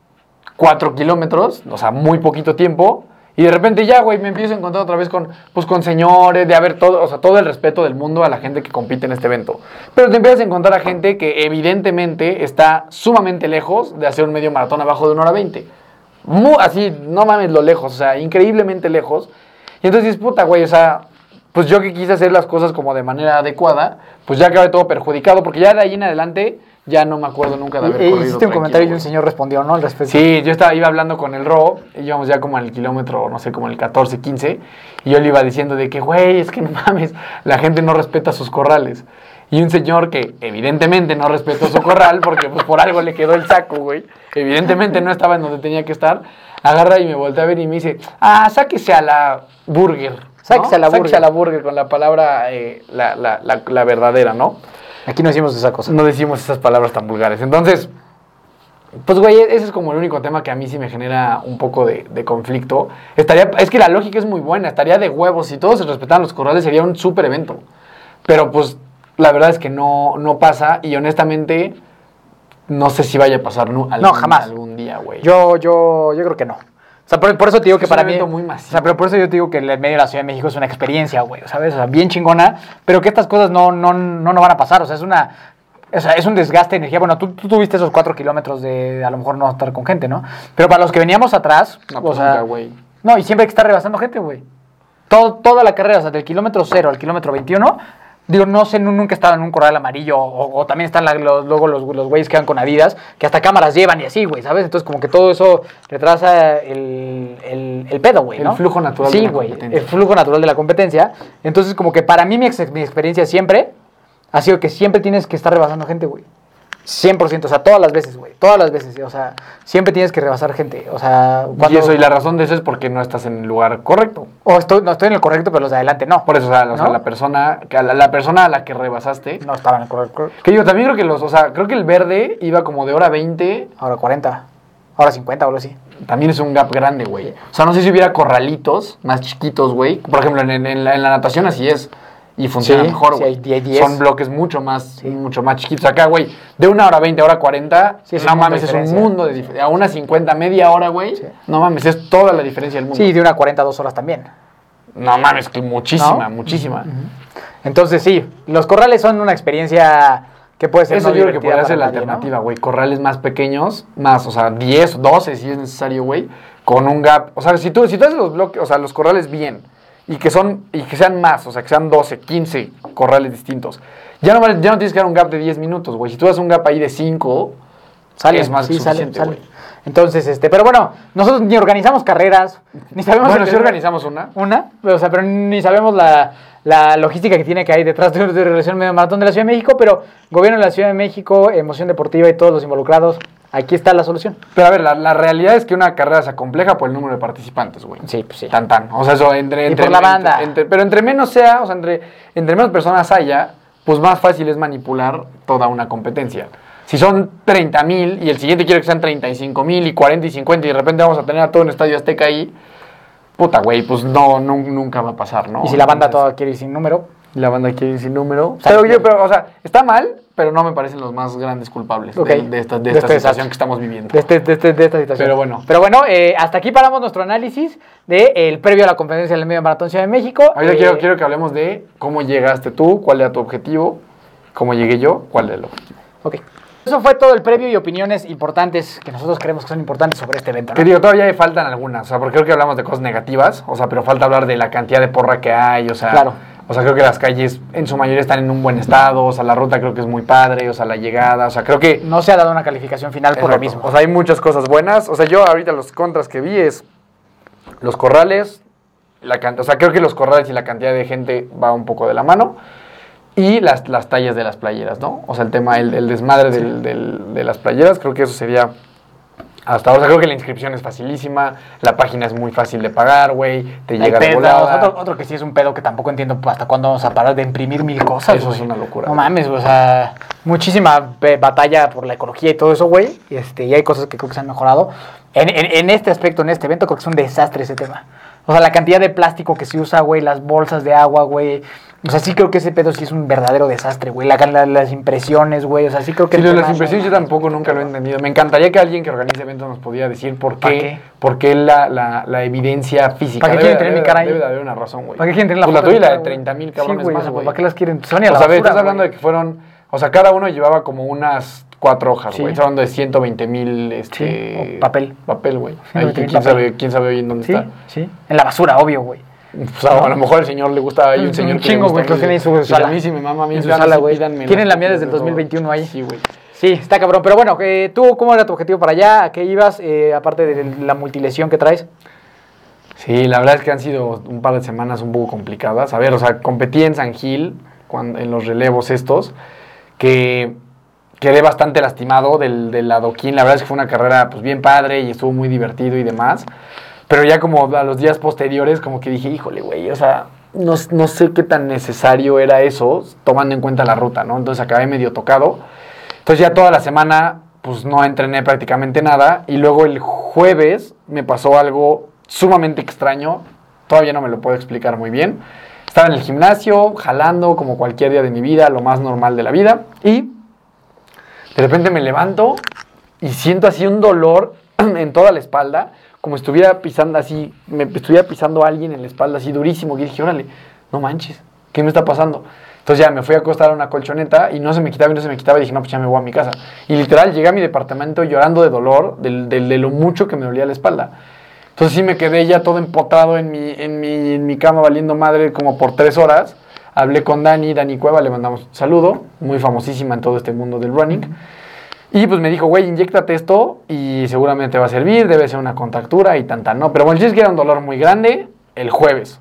4 kilómetros, o sea, muy poquito tiempo. Y de repente ya, güey, me empiezo a encontrar otra vez con, pues, con señores, de haber todo, o sea, todo el respeto del mundo a la gente que compite en este evento. Pero te empiezas a encontrar a gente que evidentemente está sumamente lejos de hacer un medio maratón abajo de una hora 20. Mu- así, no mames lo lejos, o sea, increíblemente lejos. Y entonces dices, puta, güey, o sea, pues yo que quise hacer las cosas como de manera adecuada, pues ya acabé todo perjudicado, porque ya de ahí en adelante ya no me acuerdo nunca de haber Y- y corrido hiciste un comentario y un señor respondió, ¿no? Al respecto. Sí, yo estaba, iba hablando con el Ro, íbamos ya como al kilómetro, no sé, como el 14, 15, y yo le iba diciendo de que, güey, es que no mames, la gente no respeta sus corrales. Y un señor que evidentemente no respetó su corral, porque pues por algo le quedó el saco, güey, evidentemente no estaba en donde tenía que estar, agarra y me voltea a ver y me dice, ah, sáquese a la burger. ¿no? Sáquese a la burger. Sáquese a la burger con la palabra, eh, la, la, la, la verdadera, ¿no? Aquí no hicimos esa cosa. no decimos esas palabras tan vulgares. Entonces, pues güey, ese es como el único tema que a mí sí me genera un poco de, de conflicto. Estaría, es que la lógica es muy buena, estaría de huevos. Si todos se respetaran los corrales sería un súper evento. Pero pues la verdad es que no, no pasa y honestamente no sé si vaya a pasar algún, jamás. algún día, güey. Yo, yo, yo creo que no. O sea, por, por eso te digo que Es un para mí. muy masivo. O sea, pero por eso yo te digo que el medio de la Ciudad de México es una experiencia, güey. ¿Sabes? O sea, bien chingona. Pero que estas cosas no, no, no, no van a pasar. O sea, es una. O sea, es un desgaste de energía. Bueno, tú, tú tuviste esos cuatro kilómetros de a lo mejor no estar con gente, ¿no? Pero para los que veníamos atrás, No, o sea, güey. no, y siempre hay que estar rebasando gente, güey. Todo, toda la carrera, o sea, del kilómetro 0 al kilómetro 21, digo, no sé, nu- nunca he estado en un corral amarillo, o, o también están la- los, luego los, los güeyes que van con Adidas, que hasta cámaras llevan y así, güey, ¿sabes? Entonces, como que todo eso retrasa el, el, el pedo, güey, El ¿no? flujo natural de Sí, la güey, competencia. el flujo natural de la competencia. Entonces, como que para mí mi, ex- mi experiencia siempre ha sido que siempre tienes que estar rebasando gente, güey. 100%, o sea, todas las veces, güey. Todas las veces, o sea, siempre tienes que rebasar gente. O sea, Y eso, y la razón de eso es porque no estás en el lugar correcto. O estoy, no estoy en el correcto, pero los de adelante no. Por eso, o sea, o sea, ¿No? la persona, la, la persona a la que rebasaste. No estaban en el correcto. Que yo también creo que los, o sea, creo que el verde iba como de hora 20. Ahora 40. Ahora 50 o algo así. También es un gap grande, güey. O sea, no sé si hubiera corralitos más chiquitos, güey. Por ejemplo, en, en- en la, en la natación así es. Y funciona Sí, mejor, güey. Son bloques mucho más, mucho más chiquitos. Acá, güey, de una hora 20 a hora 40, Sí, es no mames, es un mundo de diferencia. A una 50, media hora, güey. No mames, es toda la diferencia del mundo. Sí, de una 40 a 2 horas también. No mames, que muchísima, ¿No? muchísima. Entonces, sí, los corrales son una experiencia que puede ser Eso no yo creo que podría ser la alternativa, güey. Corrales más pequeños, más, o sea, 10, 12 si es necesario, güey. Con un gap. O sea, si tú, si tú haces los bloques, o sea, los corrales bien. Y que son, y que sean más, o sea, que sean 12, 15 corrales distintos. Ya no, ya no tienes que dar un gap de 10 minutos, güey. Si tú das un gap ahí de 5, Sale, es más sí, suficiente, sale. Entonces, este, pero bueno, nosotros ni organizamos carreras, ni sabemos... Bueno, si organizamos una. Una, o sea, pero ni sabemos la, la logística que tiene que hay detrás de, de relación medio maratón de la Ciudad de México, pero gobierno de la Ciudad de México, emoción deportiva y todos los involucrados, aquí está la solución. Pero a ver, la, la realidad es que una carrera se compleja por el número de participantes, güey. Sí, pues sí. Tan, tan. O sea, eso entre. Y entre por la banda. entre- pero entre menos sea, o sea, entre, entre menos personas haya, pues más fácil es manipular toda una competencia. Si son 30 mil y el siguiente quiere que sean 35 mil y 40 y 50 y de repente vamos a tener a todo un estadio azteca ahí, puta, güey, pues no, nu- nunca va a pasar, ¿no? y si la banda Entonces, toda quiere ir sin número, la banda quiere ir sin número. Pero yo, pero, o sea, está mal, pero no me parecen los más grandes culpables de, de esta, de esta este situación que estamos viviendo. de, este, de, este- de esta situación. Pero bueno. Pero bueno, eh, hasta aquí paramos nuestro análisis del previo a la competencia del medio maratón Ciudad de México. Ahorita Eh, quiero, quiero que hablemos de cómo llegaste tú, cuál era tu objetivo, cómo llegué yo, cuál era el objetivo. Ok. Eso fue todo el previo y opiniones importantes que nosotros creemos que son importantes sobre este evento. ¿no? Que digo, todavía faltan algunas, o sea, porque creo que hablamos de cosas negativas, o sea, pero falta hablar de la cantidad de porra que hay, o sea, Claro. o sea, creo que las calles en su mayoría están en un buen estado, o sea, la ruta creo que es muy padre, o sea, la llegada, o sea, creo que... No se ha dado una calificación final por lo mismo. O sea, hay muchas cosas buenas, o sea, yo ahorita los contras que vi es los corrales, la o sea, creo que los corrales y la cantidad de gente va un poco de la mano. Y las, las tallas de las playeras, ¿no? O sea, el tema, el, el desmadre del- del- de las playeras, creo que eso sería hasta ahora. O sea, creo que la inscripción es facilísima, la página es muy fácil de pagar, güey, te llega de volada. otro, otro que sí es un pedo que tampoco entiendo hasta cuándo vamos a parar de imprimir mil cosas. Eso es una locura, No güey. mames, o sea, muchísima batalla por la ecología y todo eso, güey. Y, este, y hay cosas que creo que se han mejorado. En, en- en este aspecto, en este evento, creo que es un desastre ese tema. O sea, la cantidad de plástico que se usa, güey, las bolsas de agua, güey. O sea, sí creo que ese pedo sí es un verdadero desastre, güey. La, la- las impresiones, güey. O sea, sí creo que... Sí, las impresiones yo tampoco nunca lo he entendido. Me encantaría que alguien que organice eventos nos pudiera decir por ¿Para qué, qué? por qué la, la, la evidencia física. ¿Para qué quieren tener mi cara ahí? Debe de haber una razón, güey. ¿Para qué quieren tener la Pues la foto tuya y la de cara, güey? 30 mil Sí, cabrones güey, o más, güey. ¿Para qué las quieren? Se van a la O sea, basura, estás hablando güey. de que fueron... O sea, cada uno llevaba como unas cuatro hojas, Sí. güey. Estás hablando de 120 mil, este... Sí, papel. Papel, güey. 120,000 Ahí, ¿quién, papel. sabe, ¿Quién sabe hoy en dónde Sí, está? sí. En la basura, obvio, güey. Pues, a lo mejor al señor le gusta, hay un señor Un que chingo, güey, que los mucho. tiene en su sala. A mí sí me mama, a mí su sala, güey. Tienen la mía desde el las- 2021 ahí. Sí, güey. Sí, está cabrón. Pero bueno, eh, ¿tú cómo era tu objetivo para allá? ¿A qué ibas? eh, aparte de la multilesión que traes. Sí, la verdad es que han sido un par de semanas un poco complicadas. A ver, o sea, competí en San Gil, cuando, en los relevos estos, que quedé bastante lastimado del, del adoquín. La verdad es que fue una carrera pues bien padre y estuvo muy divertido y demás. Pero ya como a los días posteriores, como que dije, híjole, güey, o sea, no, no sé qué tan necesario era eso, tomando en cuenta la ruta, ¿no? Entonces acabé medio tocado. Entonces ya toda la semana, pues no entrené prácticamente nada. Y luego el jueves me pasó algo sumamente extraño. Todavía no me lo puedo explicar muy bien. Estaba en el gimnasio, jalando como cualquier día de mi vida, lo más normal de la vida. Y de repente me levanto y siento así un dolor en toda la espalda, como estuviera pisando así, me estuviera pisando a alguien en la espalda así durísimo. Dije, órale, no manches, ¿qué me está pasando? Entonces ya me fui a acostar a una colchoneta y no se me quitaba y no se me quitaba. Y dije, no, pues ya me voy a mi casa. Y literal llegué a mi departamento llorando de dolor, del- de, lo mucho que me dolía la espalda. Entonces sí me quedé ya todo empotrado en mi, en mi, en mi cama valiendo madre como por tres horas. Hablé con Dani, Dani Cueva, le mandamos un saludo, muy famosísima en todo este mundo del running. Y pues me dijo, güey, inyectate esto y seguramente va a servir, debe ser una contractura y tanta, ¿no? Pero bueno, el es que era un dolor muy grande el jueves.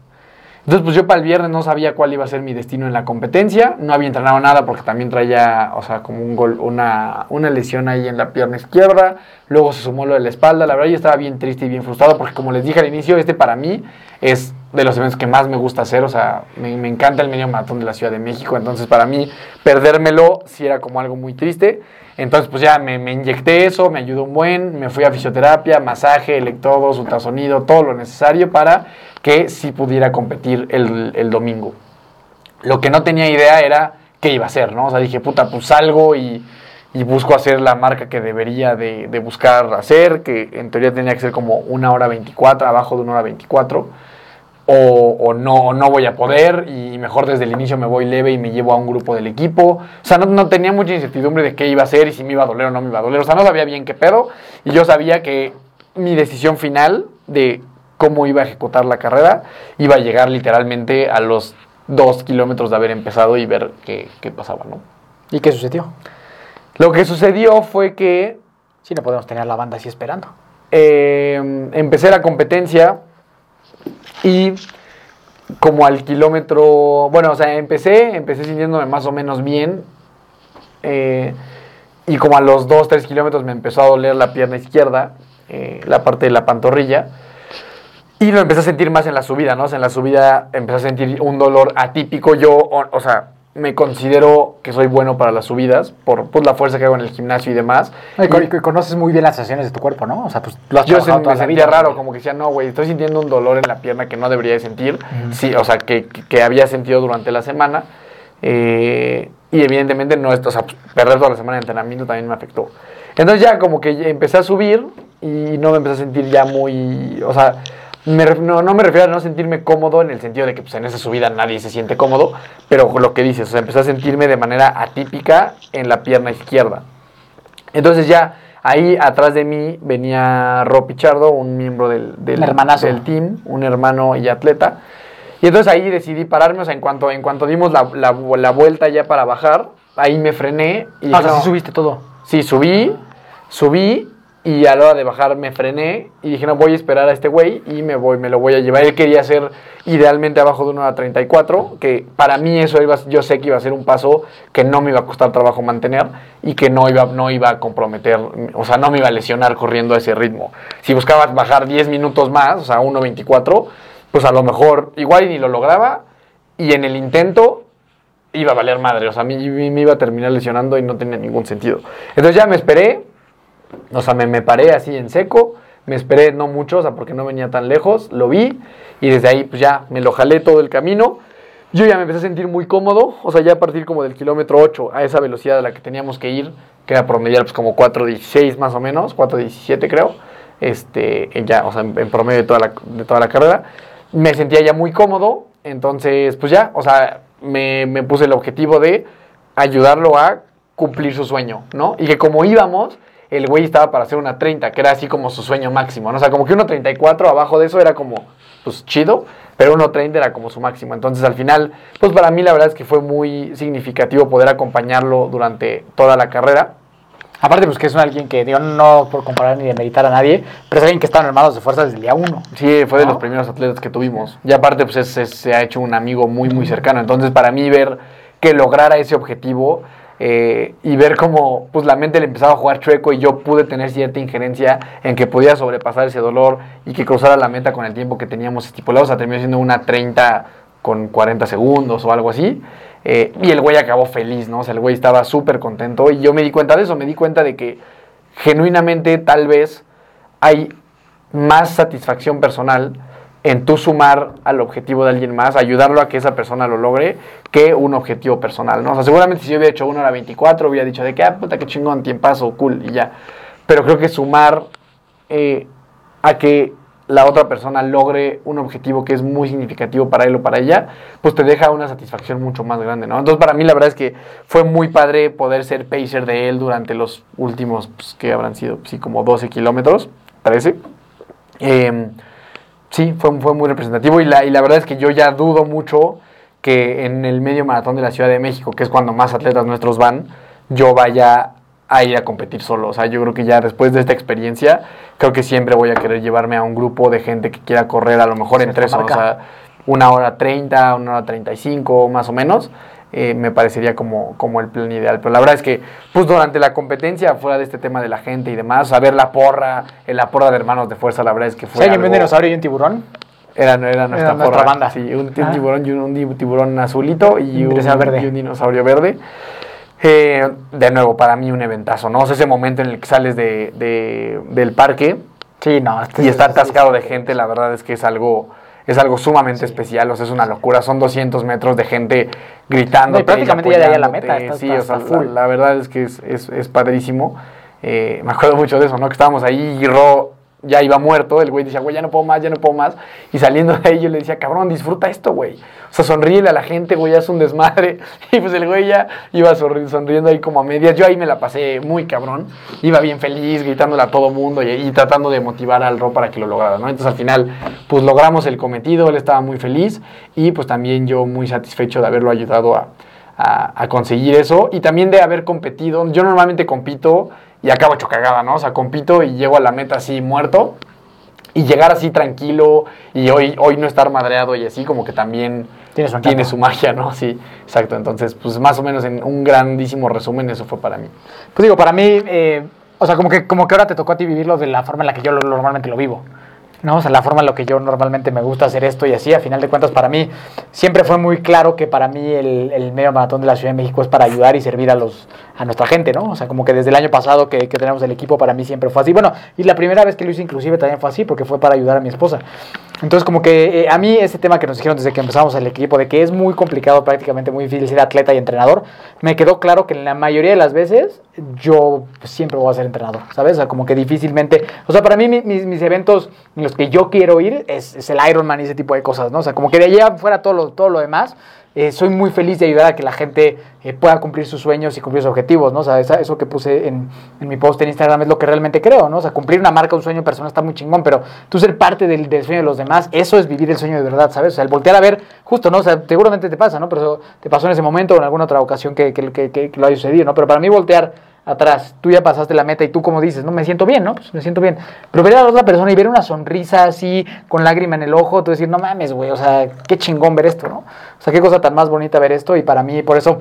Entonces, pues yo para el viernes no sabía cuál iba a ser mi destino en la competencia. No había entrenado nada porque también traía, o sea, como un gol, una, una lesión ahí en la pierna izquierda. Luego se sumó lo de la espalda. La verdad, yo estaba bien triste y bien frustrado porque, como les dije al inicio, este para mí es de los eventos que más me gusta hacer. O sea, me, me encanta el medio maratón de la Ciudad de México. Entonces, para mí, perdérmelo sí era como algo muy triste. Entonces, pues ya me, me inyecté eso, me ayudó un buen, me fui a fisioterapia, masaje, electrodos, ultrasonido, todo lo necesario para que sí pudiera competir el, el domingo. Lo que no tenía idea era qué iba a hacer, ¿no? O sea, dije, puta, pues salgo y, y busco hacer la marca que debería de, de buscar hacer, que en teoría tenía que ser como una hora 24, abajo de una hora 24 o, o no, o no voy a poder y mejor desde el inicio me voy leve y me llevo a un grupo del equipo. O sea, no, no tenía mucha incertidumbre de qué iba a hacer y si me iba a doler o no me iba a doler. O sea, no sabía bien qué pedo y yo sabía que mi decisión final de cómo iba a ejecutar la carrera iba a llegar literalmente a los dos kilómetros de haber empezado y ver qué, qué pasaba, ¿no? ¿Y qué sucedió? Lo que sucedió fue que Sí, no podemos tener la banda así esperando. eh, empecé la competencia y como al kilómetro, bueno, o sea, empecé, empecé sintiéndome más o menos bien eh, y como a los 2, 3 kilómetros me empezó a doler la pierna izquierda, eh, la parte de la pantorrilla. Y lo empecé a sentir más en la subida, ¿no? En la subida empecé a sentir un dolor atípico. Yo, o sea, me considero que soy bueno para las subidas por pues, la fuerza que hago en el gimnasio y demás. Y, con- Y- y conoces muy bien las sensaciones de tu cuerpo, ¿no? O sea, pues lo has yo toda me la sentía vida. raro, como que decía, no, güey, estoy sintiendo un dolor en la pierna que no debería de sentir. Sí, o sea, que, que- había sentido durante la semana. Eh, y evidentemente no, es- o sea, pues, perder toda la semana de entrenamiento también me afectó. Entonces ya como que empecé a subir y no me empecé a sentir ya muy, o sea, me ref- no, no me refiero a no sentirme cómodo en el sentido de que pues, en esa subida nadie se siente cómodo, pero lo que dices, o sea, empecé a sentirme de manera atípica en la pierna izquierda. Entonces ya ahí atrás de mí venía Rob Pichardo, un miembro del, del, del team, un hermano y atleta. Y entonces ahí decidí pararme, o sea, en cuanto, en cuanto dimos la, la- la vuelta ya para bajar, ahí me frené y Ah, o sea, sí subiste todo. Sí, subí, subí y a la hora de bajar me frené y dije, no, voy a esperar a este güey y me voy, me lo voy a llevar. Él quería hacer idealmente abajo de una hora 34, que para mí eso iba, yo sé que iba a ser un paso que no me iba a costar trabajo mantener y que no iba, no iba a comprometer, o sea, no me iba a lesionar corriendo a ese ritmo. Si buscaba bajar 10 minutos más, o sea, 1.24, pues a lo mejor igual ni lo lograba y en el intento iba a valer madre, o sea, me, me iba a terminar lesionando y no tenía ningún sentido. Entonces ya me esperé, o sea, me, me paré así en seco, me esperé no mucho, o sea, porque no venía tan lejos, lo vi y desde ahí pues ya me lo jalé todo el camino. Yo ya me empecé a sentir muy cómodo, o sea, ya a partir como del kilómetro 8 a esa velocidad a la que teníamos que ir, que era promediar pues como 4.16 más o menos, 4.17 creo, este, ya, o sea, en, en promedio de toda, la, de toda la carrera, me sentía ya muy cómodo, entonces pues ya, o sea, me, me puse el objetivo de ayudarlo a cumplir su sueño, ¿no? Y que como íbamos, el güey estaba para hacer una 30, que era así como su sueño máximo, ¿no? O sea, como que una 34 abajo de eso era como pues chido, pero 1.30 era como su máximo. Entonces al final, pues para mí la verdad es que fue muy significativo poder acompañarlo durante toda la carrera. Aparte, pues que es alguien que, digo, no por comparar ni demeritar a nadie, pero es alguien que está en hermanos de fuerza desde el día uno. Sí, fue de los primeros atletas que tuvimos. Y aparte, pues es- es- se ha hecho un amigo muy, muy cercano. Entonces, para mí, ver que lograra ese objetivo eh, y ver cómo pues, la mente le empezaba a jugar chueco y yo pude tener cierta injerencia en que podía sobrepasar ese dolor y que cruzara la meta con el tiempo que teníamos estipulado. O sea, terminó siendo una 30 con 40 segundos o algo así. Eh, y el güey acabó feliz, ¿no? O sea, el güey estaba súper contento y yo me di cuenta de eso, me di cuenta de que genuinamente tal vez hay más satisfacción personal en tú sumar al objetivo de alguien más, ayudarlo a que esa persona lo logre, que un objetivo personal, ¿no? O sea, seguramente si yo hubiera hecho 1 hora 24, hubiera dicho de que, ah, puta, qué chingón, tiempazo, cool, y ya. Pero creo que sumar eh, a que la otra persona logre un objetivo que es muy significativo para él o para ella, pues te deja una satisfacción mucho más grande, ¿no? Entonces, para mí, la verdad es que fue muy padre poder ser pacer de él durante los últimos, pues, que habrán sido, sí, como 12 kilómetros, 13. Eh, sí, fue, fue muy representativo y la, y la verdad es que yo ya dudo mucho que en el medio maratón de la Ciudad de México, que es cuando más atletas nuestros van, yo vaya a ir a competir solo. O sea, yo creo que ya después de esta experiencia, creo que siempre voy a querer llevarme a un grupo de gente que quiera correr a lo mejor en tres horas, o sea, una hora treinta, una hora treinta y cinco, más o menos. Eh, me parecería como, como el plan ideal. Pero la verdad es que, pues durante la competencia, fuera de este tema de la gente y demás, a ver la porra, en la porra de hermanos de fuerza, la verdad es que fue. Alguien ve un algo- dinosaurio y un tiburón, era, era nuestra, nuestra porra. banda. Sí, un, Ah. tiburón y un, tiburón azulito y Un un, dinosaurio verde. y un dinosaurio verde. Eh, de nuevo, para mí un eventazo, ¿no? O sea, ese momento en el que sales de, de- del parque sí, no. este y es- está sí, atascado sí, de sí. gente, la verdad es que es algo, es algo sumamente especial, o sea, es una locura. Son 200 metros de gente gritando. No, y prácticamente ya de la meta, Sí, o sea, full. La, la verdad es que es, es, es padrísimo. Eh, me acuerdo mucho de eso, ¿no? Que estábamos ahí y Ro ya iba muerto. El güey decía, güey, ya no puedo más, ya no puedo más. Y saliendo de ahí yo le decía, cabrón, disfruta esto, güey. O sea, sonríele a la gente, güey, haz un desmadre. Y pues el güey ya iba sonri- sonriendo ahí como a medias. Yo ahí me la pasé muy cabrón. Iba bien feliz, gritándole a todo mundo y, tratando de motivar al Ro para que lo lograra, ¿no? Entonces al final, pues logramos el cometido, él estaba muy feliz y pues también yo muy satisfecho de haberlo ayudado a, a, a conseguir eso y también de haber competido. Yo normalmente compito y acabo hecho cagada, ¿no? O sea, compito y llego a la meta así muerto y llegar así tranquilo y hoy, hoy no estar madreado y así como que también Tiene su tiene su magia, ¿no? Sí, exacto. Entonces, pues más o menos en un grandísimo resumen eso fue para mí. Pues digo, para mí, eh, o sea, como que, como que ahora te tocó a ti vivirlo de la forma en la que yo lo- normalmente lo vivo. ¿No? O sea, la forma en la que yo normalmente me gusta hacer esto y así, a final de cuentas, para mí siempre fue muy claro que para mí el, el medio maratón de la Ciudad de México es para ayudar y servir a los a nuestra gente, ¿no? O sea, como que desde el año pasado que, que tenemos el equipo, para mí siempre fue así. Bueno, y la primera vez que lo hice inclusive también fue así, porque fue para ayudar a mi esposa. Entonces, como que eh, a mí ese tema que nos dijeron desde que empezamos el equipo, de que es muy complicado, prácticamente muy difícil ser atleta y entrenador, me quedó claro que en la mayoría de las veces yo siempre voy a ser entrenador, ¿sabes? O sea, como que difícilmente, o sea, para mí mi- mis, eventos en los que yo quiero ir es, es el Ironman y ese tipo de cosas, ¿no? O sea, como que de allá fuera todo lo, todo lo demás, eh, soy muy feliz de ayudar a que la gente eh, pueda cumplir sus sueños y cumplir sus objetivos, ¿no? O sea, eso que puse en, mi post en Instagram es lo que realmente creo, ¿no? O sea, cumplir una marca, un sueño personal está muy chingón, pero tú ser parte del, sueño de los demás, eso es vivir el sueño de verdad, ¿sabes? O sea, el voltear a ver, justo, ¿no? O sea, seguramente te pasa, ¿no? Pero eso te pasó en ese momento o en alguna otra ocasión que- que lo haya sucedido, ¿no? Pero para mí voltear atrás, tú ya pasaste la meta y tú como dices, no, me siento bien, ¿no? Pues me siento bien. Pero ver a la otra persona y ver una sonrisa así, con lágrima en el ojo, tú decir, no mames, güey, o sea, qué chingón ver esto, ¿no? O sea, qué cosa tan más bonita ver esto y para mí, por eso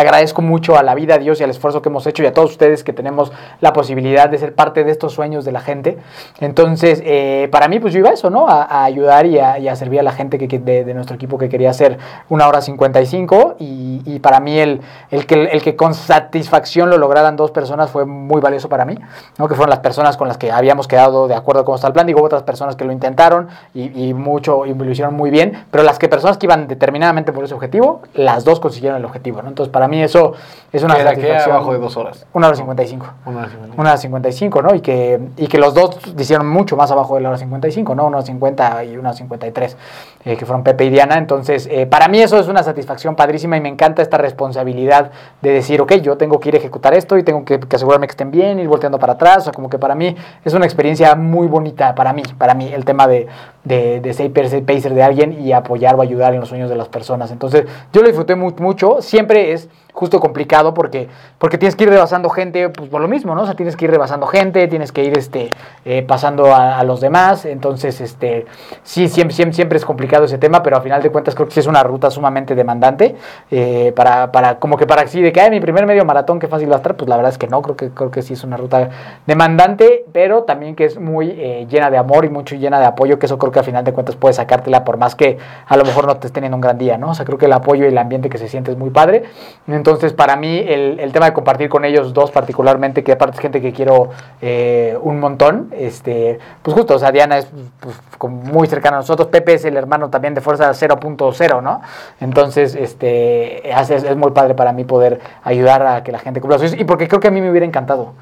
agradezco mucho a la vida, a Dios y al esfuerzo que hemos hecho y a todos ustedes que tenemos la posibilidad de ser parte de estos sueños de la gente. Entonces, eh, para mí, pues yo iba a eso, ¿no? A, a ayudar y a, y a servir a la gente que, que- de, de nuestro equipo que quería hacer una hora 55 y, y para mí el, el, que, el que con satisfacción lo lograran dos personas fue muy valioso para mí, ¿no? Que fueron las personas con las que habíamos quedado de acuerdo con está el plan. Digo, otras personas que lo intentaron y, y mucho, y lo hicieron muy bien, pero las que personas que iban determinadamente por ese objetivo, las dos consiguieron el objetivo, ¿no? Entonces, para mí eso es una Que satisfacción. abajo de dos horas. Una hora 55. Una hora cincuenta. Una hora 55, ¿no? Y que, y que los dos hicieron mucho más abajo de la hora 55, ¿no? Una hora 50 y una hora 53, eh, que fueron Pepe y Diana. Entonces, eh, para mí eso es una satisfacción padrísima y me encanta esta responsabilidad de decir, ok, yo tengo que ir a ejecutar esto y tengo que, asegurarme que estén bien, ir volteando para atrás, o sea, como que para mí es una experiencia muy bonita, para mí, para mí, el tema de, de, de ser pacer de alguien y apoyar o ayudar en los sueños de las personas. Entonces, yo lo disfruté mu- mucho, siempre es justo complicado porque, porque tienes que ir rebasando gente, pues por lo mismo, ¿no? O sea, tienes que ir rebasando gente, tienes que ir este, eh, pasando a, los demás, entonces, este, sí, siempre, siempre, siempre es complicado ese tema, pero a final de cuentas creo que sí es una ruta sumamente demandante, eh, para, para, como que para así de que, mi primer medio maratón, qué fácil va a estar, pues la verdad es que no, creo que, creo que sí es una ruta demandante, pero también que es muy eh, llena de amor y mucho llena de apoyo, que eso creo que a final de cuentas puede sacártela por más que a lo mejor no te estés teniendo un gran día, ¿no? O sea, creo que el apoyo y el ambiente que se siente es muy padre. Entonces, para mí, el, el tema de compartir con ellos dos particularmente, que aparte es gente que quiero eh, un montón, este, pues justo, o sea, Diana es pues, muy cercana a nosotros, Pepe es el hermano también de Fuerza 0.0, ¿no? Entonces, este, es, es- muy padre para mí poder ayudar a que la gente cumpla sus sueños, y porque creo que a mí me hubiera encantado.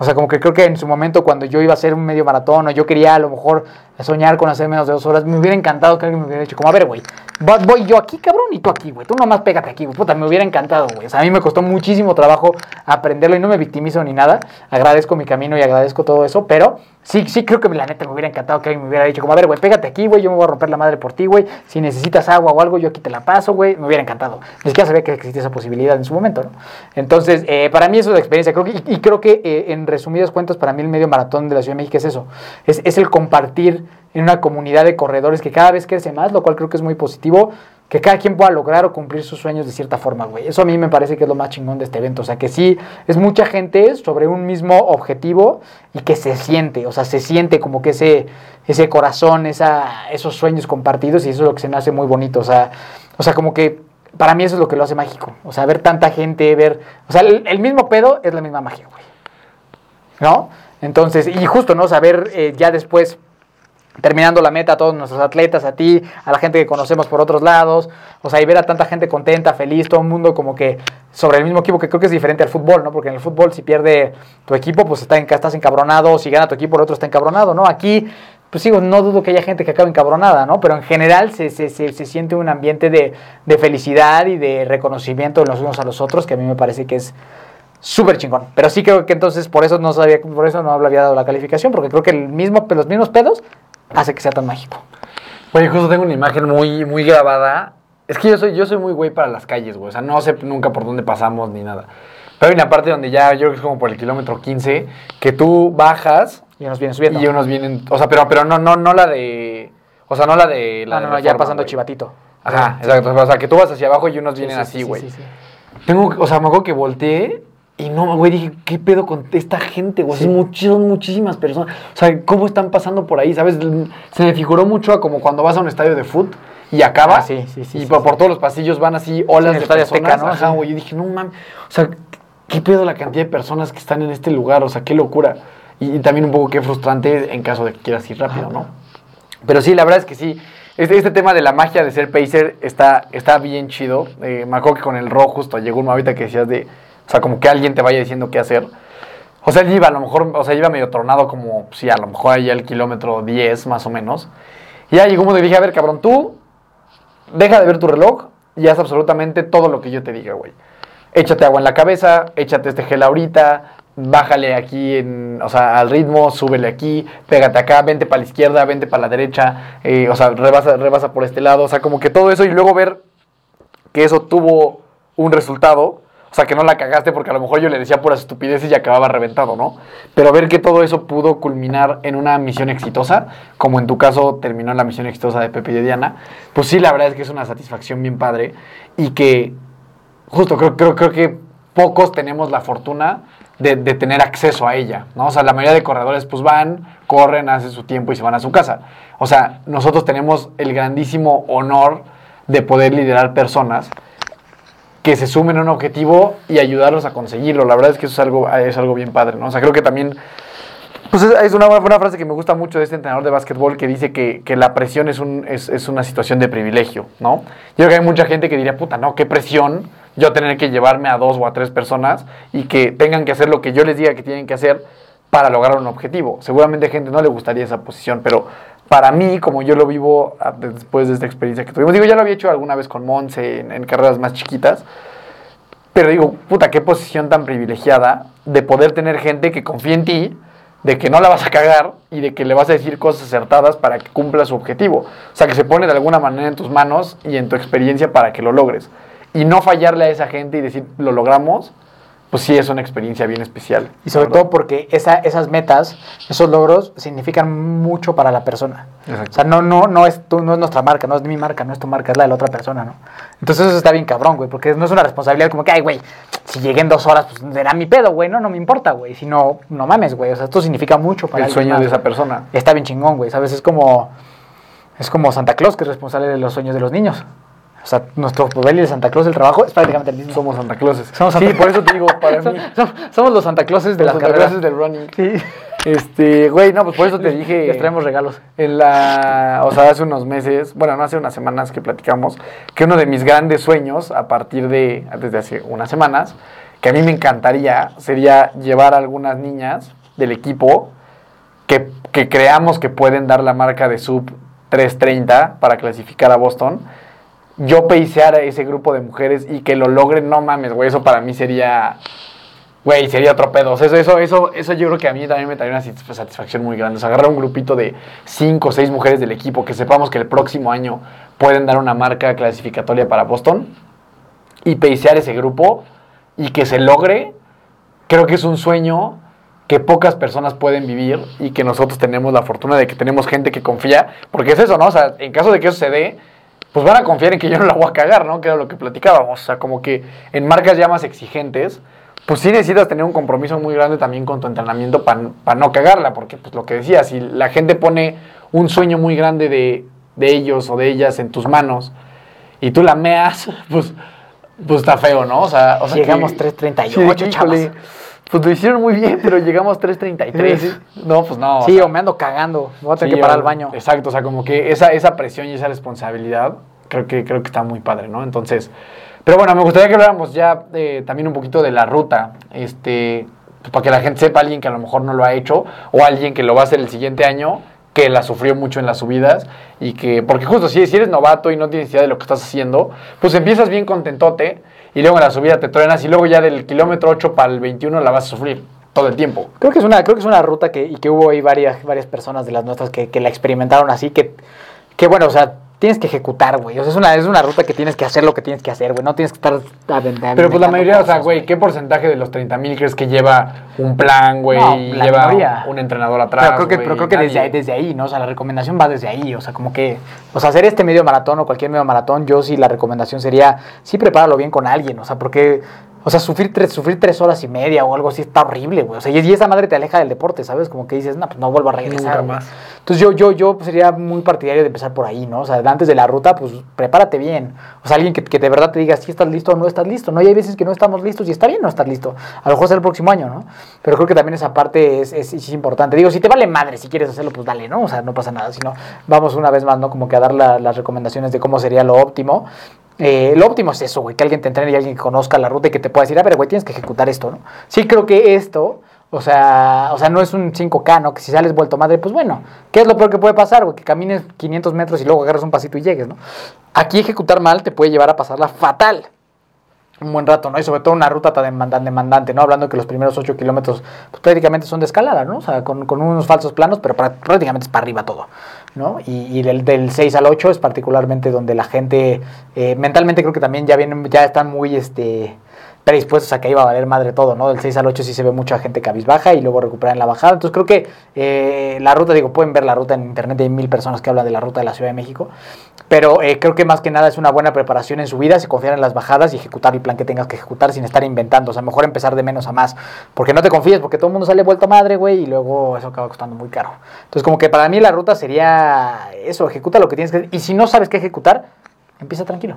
O sea, como que creo que en su momento cuando yo iba a hacer un medio maratón o yo quería a lo mejor soñar con hacer menos de dos horas, me hubiera encantado que alguien me hubiera dicho, como, a ver, güey, voy yo aquí, cabrón, y tú aquí, güey, tú nomás pégate aquí, güey, puta, me hubiera encantado, güey. O sea, a mí me costó muchísimo trabajo aprenderlo y no me victimizo ni nada. Agradezco mi camino y agradezco todo eso, pero sí, sí creo que la neta me hubiera encantado que alguien me hubiera dicho, como, a ver, güey, pégate aquí, güey, yo me voy a romper la madre por ti, güey. Si necesitas agua o algo, yo aquí te la paso, güey. Me hubiera encantado. Ni siquiera sabía que existía esa posibilidad en su momento, ¿no? Entonces, eh, para mí eso es la experiencia. Creo que, y, creo que, eh, en resumidas cuentas, para mí el medio maratón de la Ciudad de México es eso. Es, es el compartir en una comunidad de corredores que cada vez crece más, lo cual creo que es muy positivo. Que cada quien pueda lograr o cumplir sus sueños de cierta forma, güey. Eso a mí me parece que es lo más chingón de este evento. O sea, que sí, es mucha gente sobre un mismo objetivo y que se siente, o sea, se siente como que ese, ese corazón, esa, esos sueños compartidos y eso es lo que se me hace muy bonito. O sea, o sea, como que para mí eso es lo que lo hace mágico. O sea, ver tanta gente, ver... O sea, el, mismo pedo es la misma magia, güey. ¿No? Entonces, y justo, ¿no? Saber eh, ya después terminando la meta a todos nuestros atletas, a ti, a la gente que conocemos por otros lados, o sea, y ver a tanta gente contenta, feliz, todo el mundo como que sobre el mismo equipo, que creo que es diferente al fútbol, ¿no? Porque en el fútbol si pierde tu equipo, pues está en, estás encabronado, si gana tu equipo, el otro está encabronado, ¿no? Aquí, pues digo, no dudo que haya gente que acabe encabronada, ¿no? Pero en general se, se, se, se siente un ambiente de, de felicidad y de reconocimiento de los unos a los otros, que a mí me parece que es súper chingón. Pero sí creo que entonces por eso no sabía, por eso no había dado la calificación, porque creo que el mismo, los mismos pedos hace que sea tan mágico. Oye, justo tengo una imagen muy, muy grabada. Es que yo soy, yo soy muy güey para las calles, güey. O sea, no sé nunca por dónde pasamos ni nada. Pero hay una parte donde ya, yo creo que es como por el kilómetro 15, que tú bajas Y nos vienen subiendo. y unos vienen. O sea, pero, pero no, no, no la de. O sea, no la de. La no, de no, no, ya pasando güey. chivatito. Ajá, exacto. O sea, que tú vas hacia abajo y unos vienen sí, así, sí, güey. sí, sí, sí. Tengo, o sea, me acuerdo que volteé y no, güey, dije, ¿qué pedo con esta gente, güey? Son muchísimas, muchísimas personas. O sea, ¿cómo están pasando por ahí? ¿Sabes? Se me figuró mucho a como cuando vas a un estadio de fútbol y acabas. Ah, sí, sí, sí, Y sí, por, sí. por todos los pasillos van así olas de personas. Azteca, ¿no? Ajá, Sí. güey. Yo dije, no mames. O sea, ¿qué pedo la cantidad de personas que están en este lugar? O sea, qué locura. Y, y también un poco qué frustrante en caso de que quieras ir rápido, ¿no? Pero sí, la verdad es que sí. Este, este tema de la magia de ser pacer está, está bien chido. Eh, me acuerdo que con el rojo justo llegó un ahorita que decías de... O sea, como que alguien te vaya diciendo qué hacer. O sea, él iba a lo mejor... O sea, iba medio tronado como... Sí, a lo mejor ahí al kilómetro 10 más o menos. Y ya llegó un momento y dije, a ver, cabrón, tú... Deja de ver tu reloj y haz absolutamente todo lo que yo te diga, güey. Échate agua en la cabeza, échate este gel ahorita, bájale aquí, en, o sea, al ritmo, súbele aquí, pégate acá, vente para la izquierda, vente para la derecha, eh, o sea, rebasa, rebasa por este lado, o sea, como que todo eso y luego ver que eso tuvo un resultado, o sea, que no la cagaste porque a lo mejor yo le decía puras estupideces y acababa reventado, ¿no? Pero ver que todo eso pudo culminar en una misión exitosa, como en tu caso terminó la misión exitosa de Pepe y de Diana, pues sí, la verdad es que es una satisfacción bien padre y que justo creo, creo, creo que pocos tenemos la fortuna de, de tener acceso a ella, ¿no? O sea, la mayoría de corredores pues van, corren, hacen su tiempo y se van a su casa. O sea, nosotros tenemos el grandísimo honor de poder liderar personas que se sumen a un objetivo y ayudarlos a conseguirlo. La verdad es que eso es algo, es algo bien padre, ¿no? O sea, creo que también pues es, una, una frase que me gusta mucho de este entrenador de básquetbol que dice que, que la presión es, un, es, es una situación de privilegio, ¿no? Yo creo que hay mucha gente que diría, puta, no, qué presión yo tener que llevarme a dos o a tres personas y que tengan que hacer lo que yo les diga que tienen que hacer para lograr un objetivo. Seguramente a gente no le gustaría esa posición, pero para mí, como yo lo vivo ah, después de esta experiencia que tuvimos, digo, ya lo había hecho alguna vez con Monse en, en carreras más chiquitas, Pero digo, puta, qué posición tan privilegiada de poder tener gente que confía en ti, de que no la vas a cagar y de que le vas a decir cosas acertadas para que cumpla su objetivo. O sea, que se pone de alguna manera en tus manos y en tu experiencia para que lo logres. Y no fallarle a esa gente y decir, lo logramos, pues sí es una experiencia bien especial. Y sobre ¿verdad? todo porque esa, esas metas, esos logros significan mucho para la persona. Exacto. O sea, no, no, no, es tu- no es nuestra marca, no es mi marca, no es tu marca, es la de la otra persona, ¿no? Entonces eso está bien cabrón, güey, porque no es una responsabilidad como que, ay, güey, si llegué en dos horas, pues será mi pedo, güey, no, no me importa, güey. Si no, no mames, güey. O sea, esto significa mucho para el sueño más, de esa persona. Está bien chingón, güey, ¿sabes? Es como, es como Santa Claus, que es responsable de los sueños de los niños. O sea, nuestro papel y el Santa Claus, el trabajo, es prácticamente el mismo. Somos Santa Clauses. Somos sí, Santa- por eso te digo, para mí, Som- Somos los Santa Clauses de los las Santa carreras. Clauses del running. Sí. Este, güey, no, pues por eso te dije. Les traemos regalos. En la, o sea, hace unos meses, bueno, no hace unas semanas que platicamos, que uno de mis grandes sueños, a partir de, desde hace unas semanas, que a mí me encantaría, sería llevar a algunas niñas del equipo que, que creamos que pueden dar la marca de sub 330 para clasificar a Boston. Yo peisear a ese grupo de mujeres y que lo logren, no mames, güey, eso para mí sería, güey, sería otro pedo. Eso, eso, eso, eso yo creo que a mí también me traería una satis- satisfacción muy grande. O sea, agarrar un grupito de cinco o seis mujeres del equipo que sepamos que el próximo año pueden dar una marca clasificatoria para Boston y peisear ese grupo y que se logre, creo que es un sueño que pocas personas pueden vivir y que nosotros tenemos la fortuna de que tenemos gente que confía, porque es eso, ¿no? O sea, en caso de que eso se dé, pues van a confiar en que yo no la voy a cagar, ¿no? Que era lo que platicábamos. O sea, como que en marcas ya más exigentes, pues sí necesitas tener un compromiso muy grande también con tu entrenamiento para no cagarla, porque pues lo que decía, si la gente pone un sueño muy grande de, de ellos o de ellas en tus manos y tú la meas, pues, pues está feo, ¿no? O sea, o sea Llegamos que- 3.38, Sí, chavos. Pues lo hicieron muy bien, pero llegamos 3.33. No, pues no. o Sí, sea, o me ando cagando. Voy a tener Sí, que parar al baño. Exacto, o sea, como que esa, esa presión y esa responsabilidad creo que, creo que está muy padre, ¿no? Entonces, pero bueno, me gustaría que habláramos ya eh, también un poquito de la ruta, este, pues, para que la gente sepa, alguien que a lo mejor no lo ha hecho o alguien que lo va a hacer el siguiente año, que la sufrió mucho en las subidas y que, porque justo si, si eres novato y no tienes idea de lo que estás haciendo, pues empiezas bien contentote y luego en la subida te truenas y luego ya del kilómetro 8 para el 21 la vas a sufrir todo el tiempo. Creo que es una, creo que es una ruta que, y que hubo ahí varias, varias personas de las nuestras que, que la experimentaron así, que, que bueno, o sea, tienes que ejecutar, güey. O sea, es una, es una ruta que tienes que hacer lo que tienes que hacer, güey. No tienes que estar aventando. Pero pues la mayoría, o sea, güey, ¿qué porcentaje de los 30 mil crees que lleva un plan, güey? No, y lleva un entrenador atrás. Pero creo que, pero creo que desde, ahí, desde ahí, ¿no? O sea, la recomendación va desde ahí. O sea, como que, o sea, hacer este medio maratón o cualquier medio maratón, yo sí la recomendación sería, sí prepáralo bien con alguien. O sea, porque, o sea, sufrir tres, sufrir tres horas y media o algo así está horrible, güey. O sea, y, esa madre te aleja del deporte, ¿sabes? Como que dices, no, pues no vuelvo a regresar. Nunca güey". más. Entonces yo, yo, yo sería muy partidario de empezar por ahí, ¿no? O sea, antes de la ruta, pues prepárate bien. O sea, alguien que, que de verdad te diga si estás listo o no estás listo, ¿no? Y hay veces que no estamos listos y está bien no estar listo. A lo mejor es el próximo año, ¿no? Pero creo que también esa parte es, es, es importante. Digo, si te vale madre, si quieres hacerlo, pues dale, ¿no? O sea, no pasa nada. Sino vamos una vez más, ¿no? Como que a dar la- las recomendaciones de cómo sería lo óptimo. Eh, lo óptimo es eso, güey, que alguien te entrene y alguien conozca la ruta y que te pueda decir, a ver, güey, tienes que ejecutar esto, ¿no? Sí creo que esto, o sea, o sea, no es un 5K, ¿no? Que si sales vuelto madre, pues bueno, ¿qué es lo peor que puede pasar, güey? Que camines 500 metros y luego agarres un pasito y llegues, ¿no? Aquí ejecutar mal te puede llevar a pasarla fatal un buen rato, ¿no? Y sobre todo una ruta tan demandan- demandante, ¿no? Hablando que los primeros 8 kilómetros pues, prácticamente son de escalada, ¿no? O sea, con, con unos falsos planos, pero prá- prácticamente es para arriba todo, ¿no? Y, y del, del 6 al 8 es particularmente donde la gente, eh, mentalmente creo que también ya vienen, ya están muy, este predispuestos a que iba a valer madre todo, ¿no? Del 6 al 8 sí se ve mucha gente cabizbaja y luego recuperan la bajada. Entonces creo que eh, la ruta, digo, pueden ver la ruta en internet, hay mil personas que hablan de la ruta de la Ciudad de México, pero eh, creo que más que nada es una buena preparación en su vida, se confiar en las bajadas y ejecutar el plan que tengas que ejecutar sin estar inventando. O sea, mejor empezar de menos a más. Porque no te confíes, porque todo el mundo sale vuelto madre, güey, y luego eso acaba costando muy caro. Entonces, como que para mí la ruta sería eso, ejecuta lo que tienes que Y si no sabes qué ejecutar, empieza tranquilo.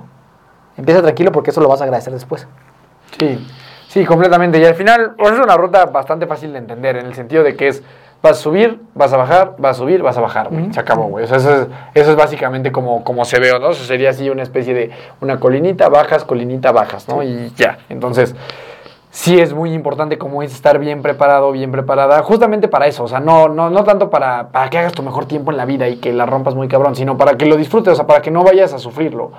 Empieza tranquilo porque eso lo vas a agradecer después. Sí, sí, completamente. Y al final, pues, es una ruta bastante fácil de entender, en el sentido de que es, vas a subir, vas a bajar, vas a subir, vas a bajar, güey. Se acabó, güey. O sea, eso es, eso es básicamente como, como se ve, ¿no? Eso sería así una especie de una colinita, bajas, colinita, bajas, ¿no? Y ya. Entonces, sí es muy importante como es estar bien preparado, bien preparada, justamente para eso, o sea, no, no, no tanto para, para que hagas tu mejor tiempo en la vida y que la rompas muy cabrón, sino para que lo disfrutes, o sea, para que no vayas a sufrirlo.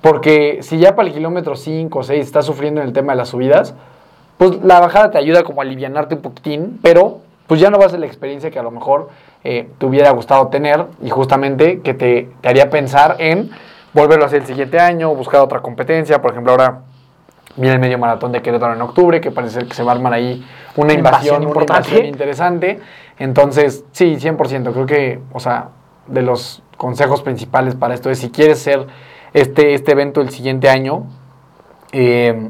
Porque si ya para el kilómetro 5 o 6 estás sufriendo en el tema de las subidas, pues la bajada te ayuda como a alivianarte un poquitín, pero pues ya no vas a ser la experiencia que a lo mejor eh, te hubiera gustado tener y justamente que te, te haría pensar en volverlo a hacer el siguiente año, buscar otra competencia. Por ejemplo, ahora viene el medio maratón de Querétaro en octubre, que parece ser que se va a armar ahí una invasión, una importante. invasión interesante. Entonces, sí, 100%. Creo que, o sea, de los consejos principales para esto es si quieres ser este, este evento el siguiente año, eh,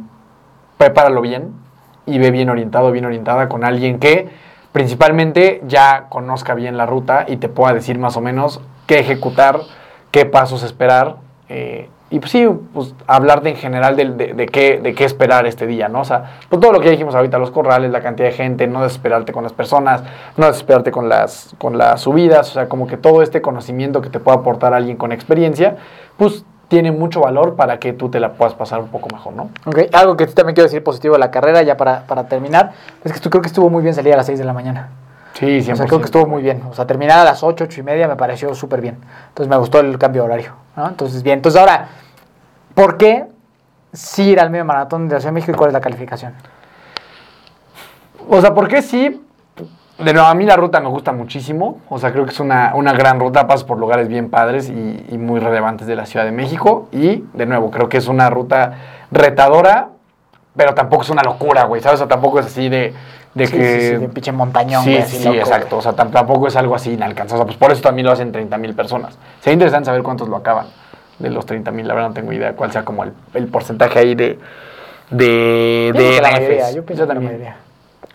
prepáralo bien y ve bien orientado, bien orientada con alguien que principalmente ya conozca bien la ruta y te pueda decir más o menos qué ejecutar, qué pasos esperar. eh, y pues sí, pues hablar de en general de, de- qué, de qué esperar este día, ¿no? O sea, pues todo lo que ya dijimos ahorita, los corrales, la cantidad de gente, no desesperarte con las personas, no desesperarte con las, con las subidas, o sea, como que todo este conocimiento que te pueda aportar alguien con experiencia, pues tiene mucho valor para que tú te la puedas pasar un poco mejor, ¿no? Ok, Algo que también quiero decir positivo de la carrera, ya para, para terminar, es que tú creo que estuvo muy bien salir a las 6 de la mañana. Sí, O sea, creo que estuvo muy bien. O sea, terminar a las 8, 8 y media me pareció súper bien. Entonces me gustó el cambio de horario. ¿no? Entonces, bien. Entonces, ahora, ¿por qué sí ir al medio maratón de la Ciudad de México y cuál es la calificación? O sea, ¿por qué sí? De nuevo, a mí la ruta me gusta muchísimo. O sea, creo que es una, una gran ruta, pasas por lugares bien padres y, y muy relevantes de la Ciudad de México. Y, de nuevo, creo que es una ruta retadora, pero tampoco es una locura, güey. ¿Sabes? O sea, tampoco es así de, de Sí, que... sí, sí, de pinche montañón, Sí, güey, sí, loco, exacto. O sea, tam- tampoco es algo así inalcanzable. Pues por eso también lo hacen 30 mil personas. Sería interesante saber cuántos lo acaban de los 30 mil. La verdad no tengo idea cuál sea como el, el porcentaje ahí de... De, Yo de la mayoría, yo pienso la también. mayoría.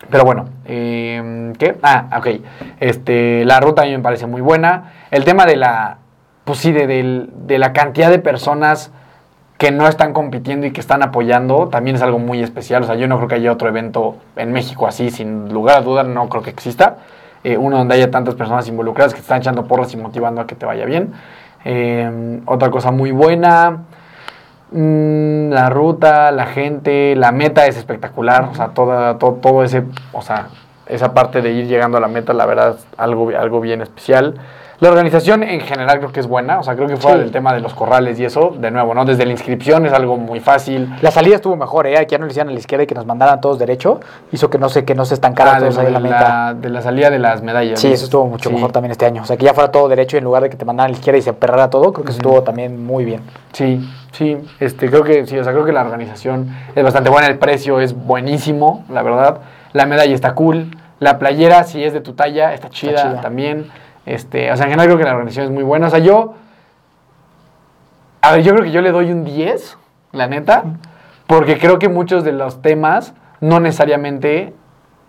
Pero bueno, eh, ¿qué? Ah, ok. Este, la ruta a mí me parece muy buena. El tema de la, pues sí, de, de la cantidad de personas que no están compitiendo y que están apoyando, también es algo muy especial. O sea, yo no creo que haya otro evento en México así, sin lugar a dudas, no creo que exista. Eh, uno donde haya tantas personas involucradas que te están echando porras y motivando a que te vaya bien. Eh, otra cosa muy buena, Mm, la ruta, la gente, la meta es espectacular, o sea, toda, to- todo ese, o sea, esa parte de ir llegando a la meta, la verdad, es algo, algo bien especial. La organización en general creo que es buena, o sea, creo que fuera Sí. del tema de los corrales y eso, de nuevo, ¿no? Desde la inscripción es algo muy fácil. La salida estuvo mejor, ¿eh? Que ya no le hicieran a la izquierda y que nos mandaran todos derecho. Hizo que no se, que no se estancara Ah, de, todos ahí en la de meta. la, de la salida de las medallas. Sí, ¿no? eso estuvo mucho Sí. mejor también este año. O sea, que ya fuera todo derecho y en lugar de que te mandaran a la izquierda y se perrara todo, creo que eso estuvo también muy bien. Sí, sí, este, creo que sí, o sea, creo que la organización es bastante buena, el precio es buenísimo, la verdad. La medalla está cool, la playera, si es de tu talla, está chida, chida. también. Este, o sea, en general creo que la organización es muy buena. O sea, yo. A ver, yo creo que yo le doy un 10, la neta, porque creo que muchos de los temas no necesariamente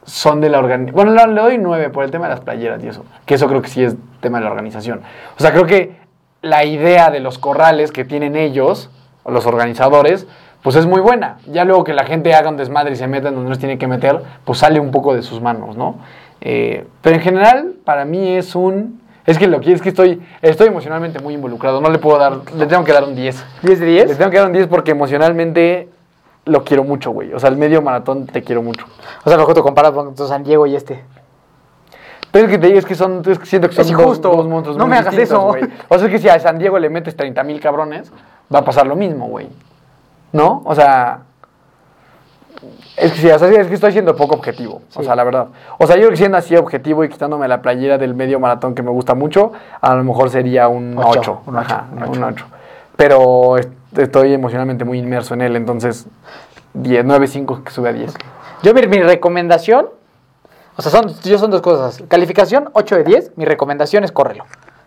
son de la organización. Bueno, no, le doy 9 por el tema de las playeras y eso, que eso creo que sí es tema de la organización. O sea, creo que la idea de los corrales que tienen ellos, o los organizadores, pues es muy buena. Ya luego que la gente haga un desmadre y se meta en donde no se tiene que meter, pues sale un poco de sus manos, ¿no? Eh, pero en general, para mí es un... Es que lo que es que estoy, estoy emocionalmente muy involucrado. No le puedo dar, le tengo que dar un 10. ¿10 de Le 10? tengo que dar un 10 porque emocionalmente lo quiero mucho, güey. O sea, el medio maratón te quiero mucho. O sea, mejor te comparas con San Diego y este. Pero es que te digo, es que son, es que siento que son Es dos- dos, monstruos No muy me hagas eso. güey. O sea, es que si a San Diego le metes 30 mil cabrones, va a pasar lo mismo, güey. ¿No? O sea... Es que sí, o sea, es que estoy siendo poco objetivo, o sea, la verdad. O sea, yo siendo así objetivo y quitándome la playera del medio maratón que me gusta mucho, a lo mejor sería un Ocho, 8. un ocho, un ocho. un 8. Pero est- estoy emocionalmente muy inmerso en él, entonces 10, 9, 5 que sube a 10. Yo, mi, mi recomendación, o sea, son, yo son dos cosas. Calificación 8 de 10, mi recomendación es córrelo.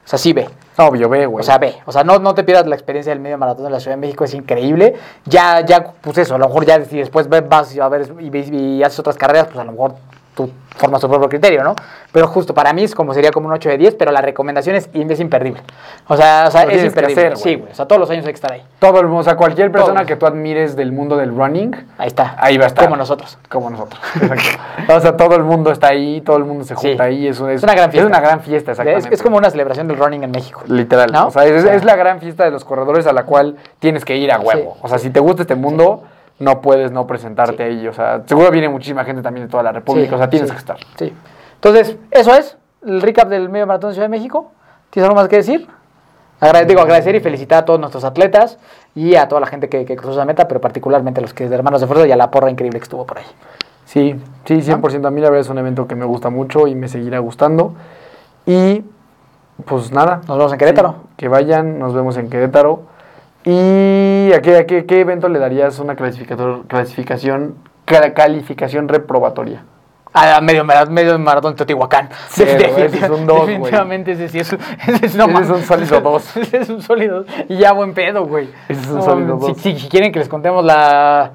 O sea, sí ve. Obvio, ve, güey. O sea, ve. O sea, no, no te pierdas la experiencia del medio maratón de la Ciudad de México, es increíble. Ya, ya, pues eso, a lo mejor ya si después vas a ver y, ves- y haces otras carreras, pues a lo mejor tú formas tu propio criterio, ¿no? Pero justo para mí es como sería como un 8 de 10, pero la recomendación es, es imperdible. O sea, o sea es imperdible. hacer, sí, güey. O sea, todos los años hay que estar ahí. Todo el mundo, o sea, cualquier persona Todos. que tú admires del mundo del running, Ahí está. ahí va a estar. Como nosotros. Como nosotros. Exacto. o sea, todo el mundo está ahí, todo el mundo se junta Sí. ahí. Es, un- Es una gran fiesta. Es una gran fiesta, Es, exactamente. es como una celebración del running en México. Literal. ¿No? O sea, es, la gran fiesta de los corredores a la cual tienes que ir a huevo. Sí. O sea, si te gusta este mundo, no puedes no presentarte ahí. O sea, seguro viene muchísima gente también de toda la República. Sí, o sea, tienes que estar. Sí. Entonces, eso es el recap del medio maratón de Ciudad de México. ¿Tienes algo más que decir? Agra- digo, agradecer y felicitar a todos nuestros atletas y a toda la gente que, que cruzó esa meta, pero particularmente a los que de Hermanos de Fuerza y a la porra increíble que estuvo por ahí. Sí, sí, 100%. A mí la verdad es un evento que me gusta mucho y me seguirá gustando. Y pues nada. Nos vemos en Querétaro. Sí, que vayan, nos vemos en Querétaro. ¿Y a qué, a qué, qué evento le darías una clasificación, cla- calificación reprobatoria? A medio, medio maratón de Teotihuacán. Sí, ese es un dos. Definitivamente ese sí es, ese es, no Ese es un sólido dos. ese es un sólido. Y ya buen pedo, güey. Ese es un No, sólido si, dos. si- si quieren que les contemos la,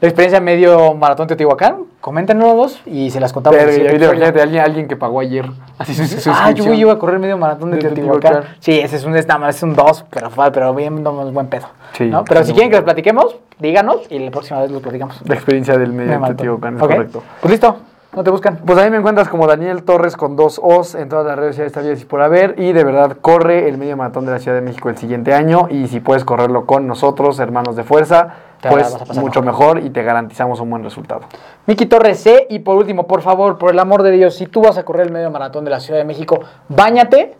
la experiencia medio maratón de Teotihuacán, coméntenos y se las contamos. Pero imagínate, episodio. alguien, alguien que pagó ayer. Así su, su Ah, yo iba a correr medio maratón de De Teotihuacán. Teotihuacán. Sí, ese es un, nada más, es un 2, pero, fue- pero bien, no, es buen pedo. Sí, ¿no? Pero si quieren que les platiquemos, díganos y la próxima vez los platicamos. La experiencia del medio de. Teotihuacán, es correcto. Pues listo, no te buscan. Pues ahí me encuentras como Daniel Torres con dos O's en todas las redes sociales establecidas y por haber. Y de verdad, corre el medio maratón de la Ciudad de México el siguiente año. Y si puedes correrlo con nosotros, hermanos de fuerza, pues mucho mejor. y te garantizamos un buen resultado. Miki Torres C. Y por último, por favor, por el amor de Dios, si tú vas a correr el medio maratón de la Ciudad de México, bañate.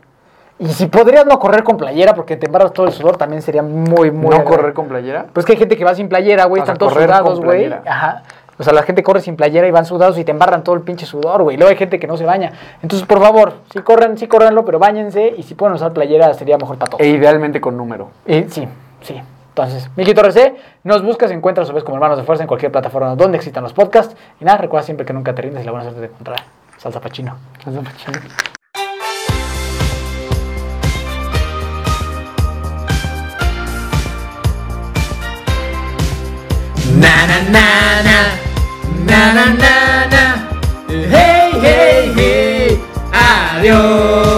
Y si podrías no correr con playera porque te embarras todo el sudor, también sería muy, muy. ¿No agradable. correr con playera? Pues que hay gente que va sin playera, güey, están todos sudados, güey. Ajá. O sea, la gente corre sin playera y van sudados y te embarran todo el pinche sudor, güey. Luego hay gente que no se baña. Entonces, por favor, sí corran, sí corranlo, pero bañense y si pueden usar playera sería mejor para todos. E idealmente con número. Eh, sí, sí. Entonces, Miki Torres C, nos buscas, encuentras o ves como hermanos de fuerza en cualquier plataforma donde existan los podcasts. Y nada, recuerda siempre que nunca te rindes y la buena suerte de encontrar salsa pachino. Salsa pachino. na na na na na na na hey hey hey adiós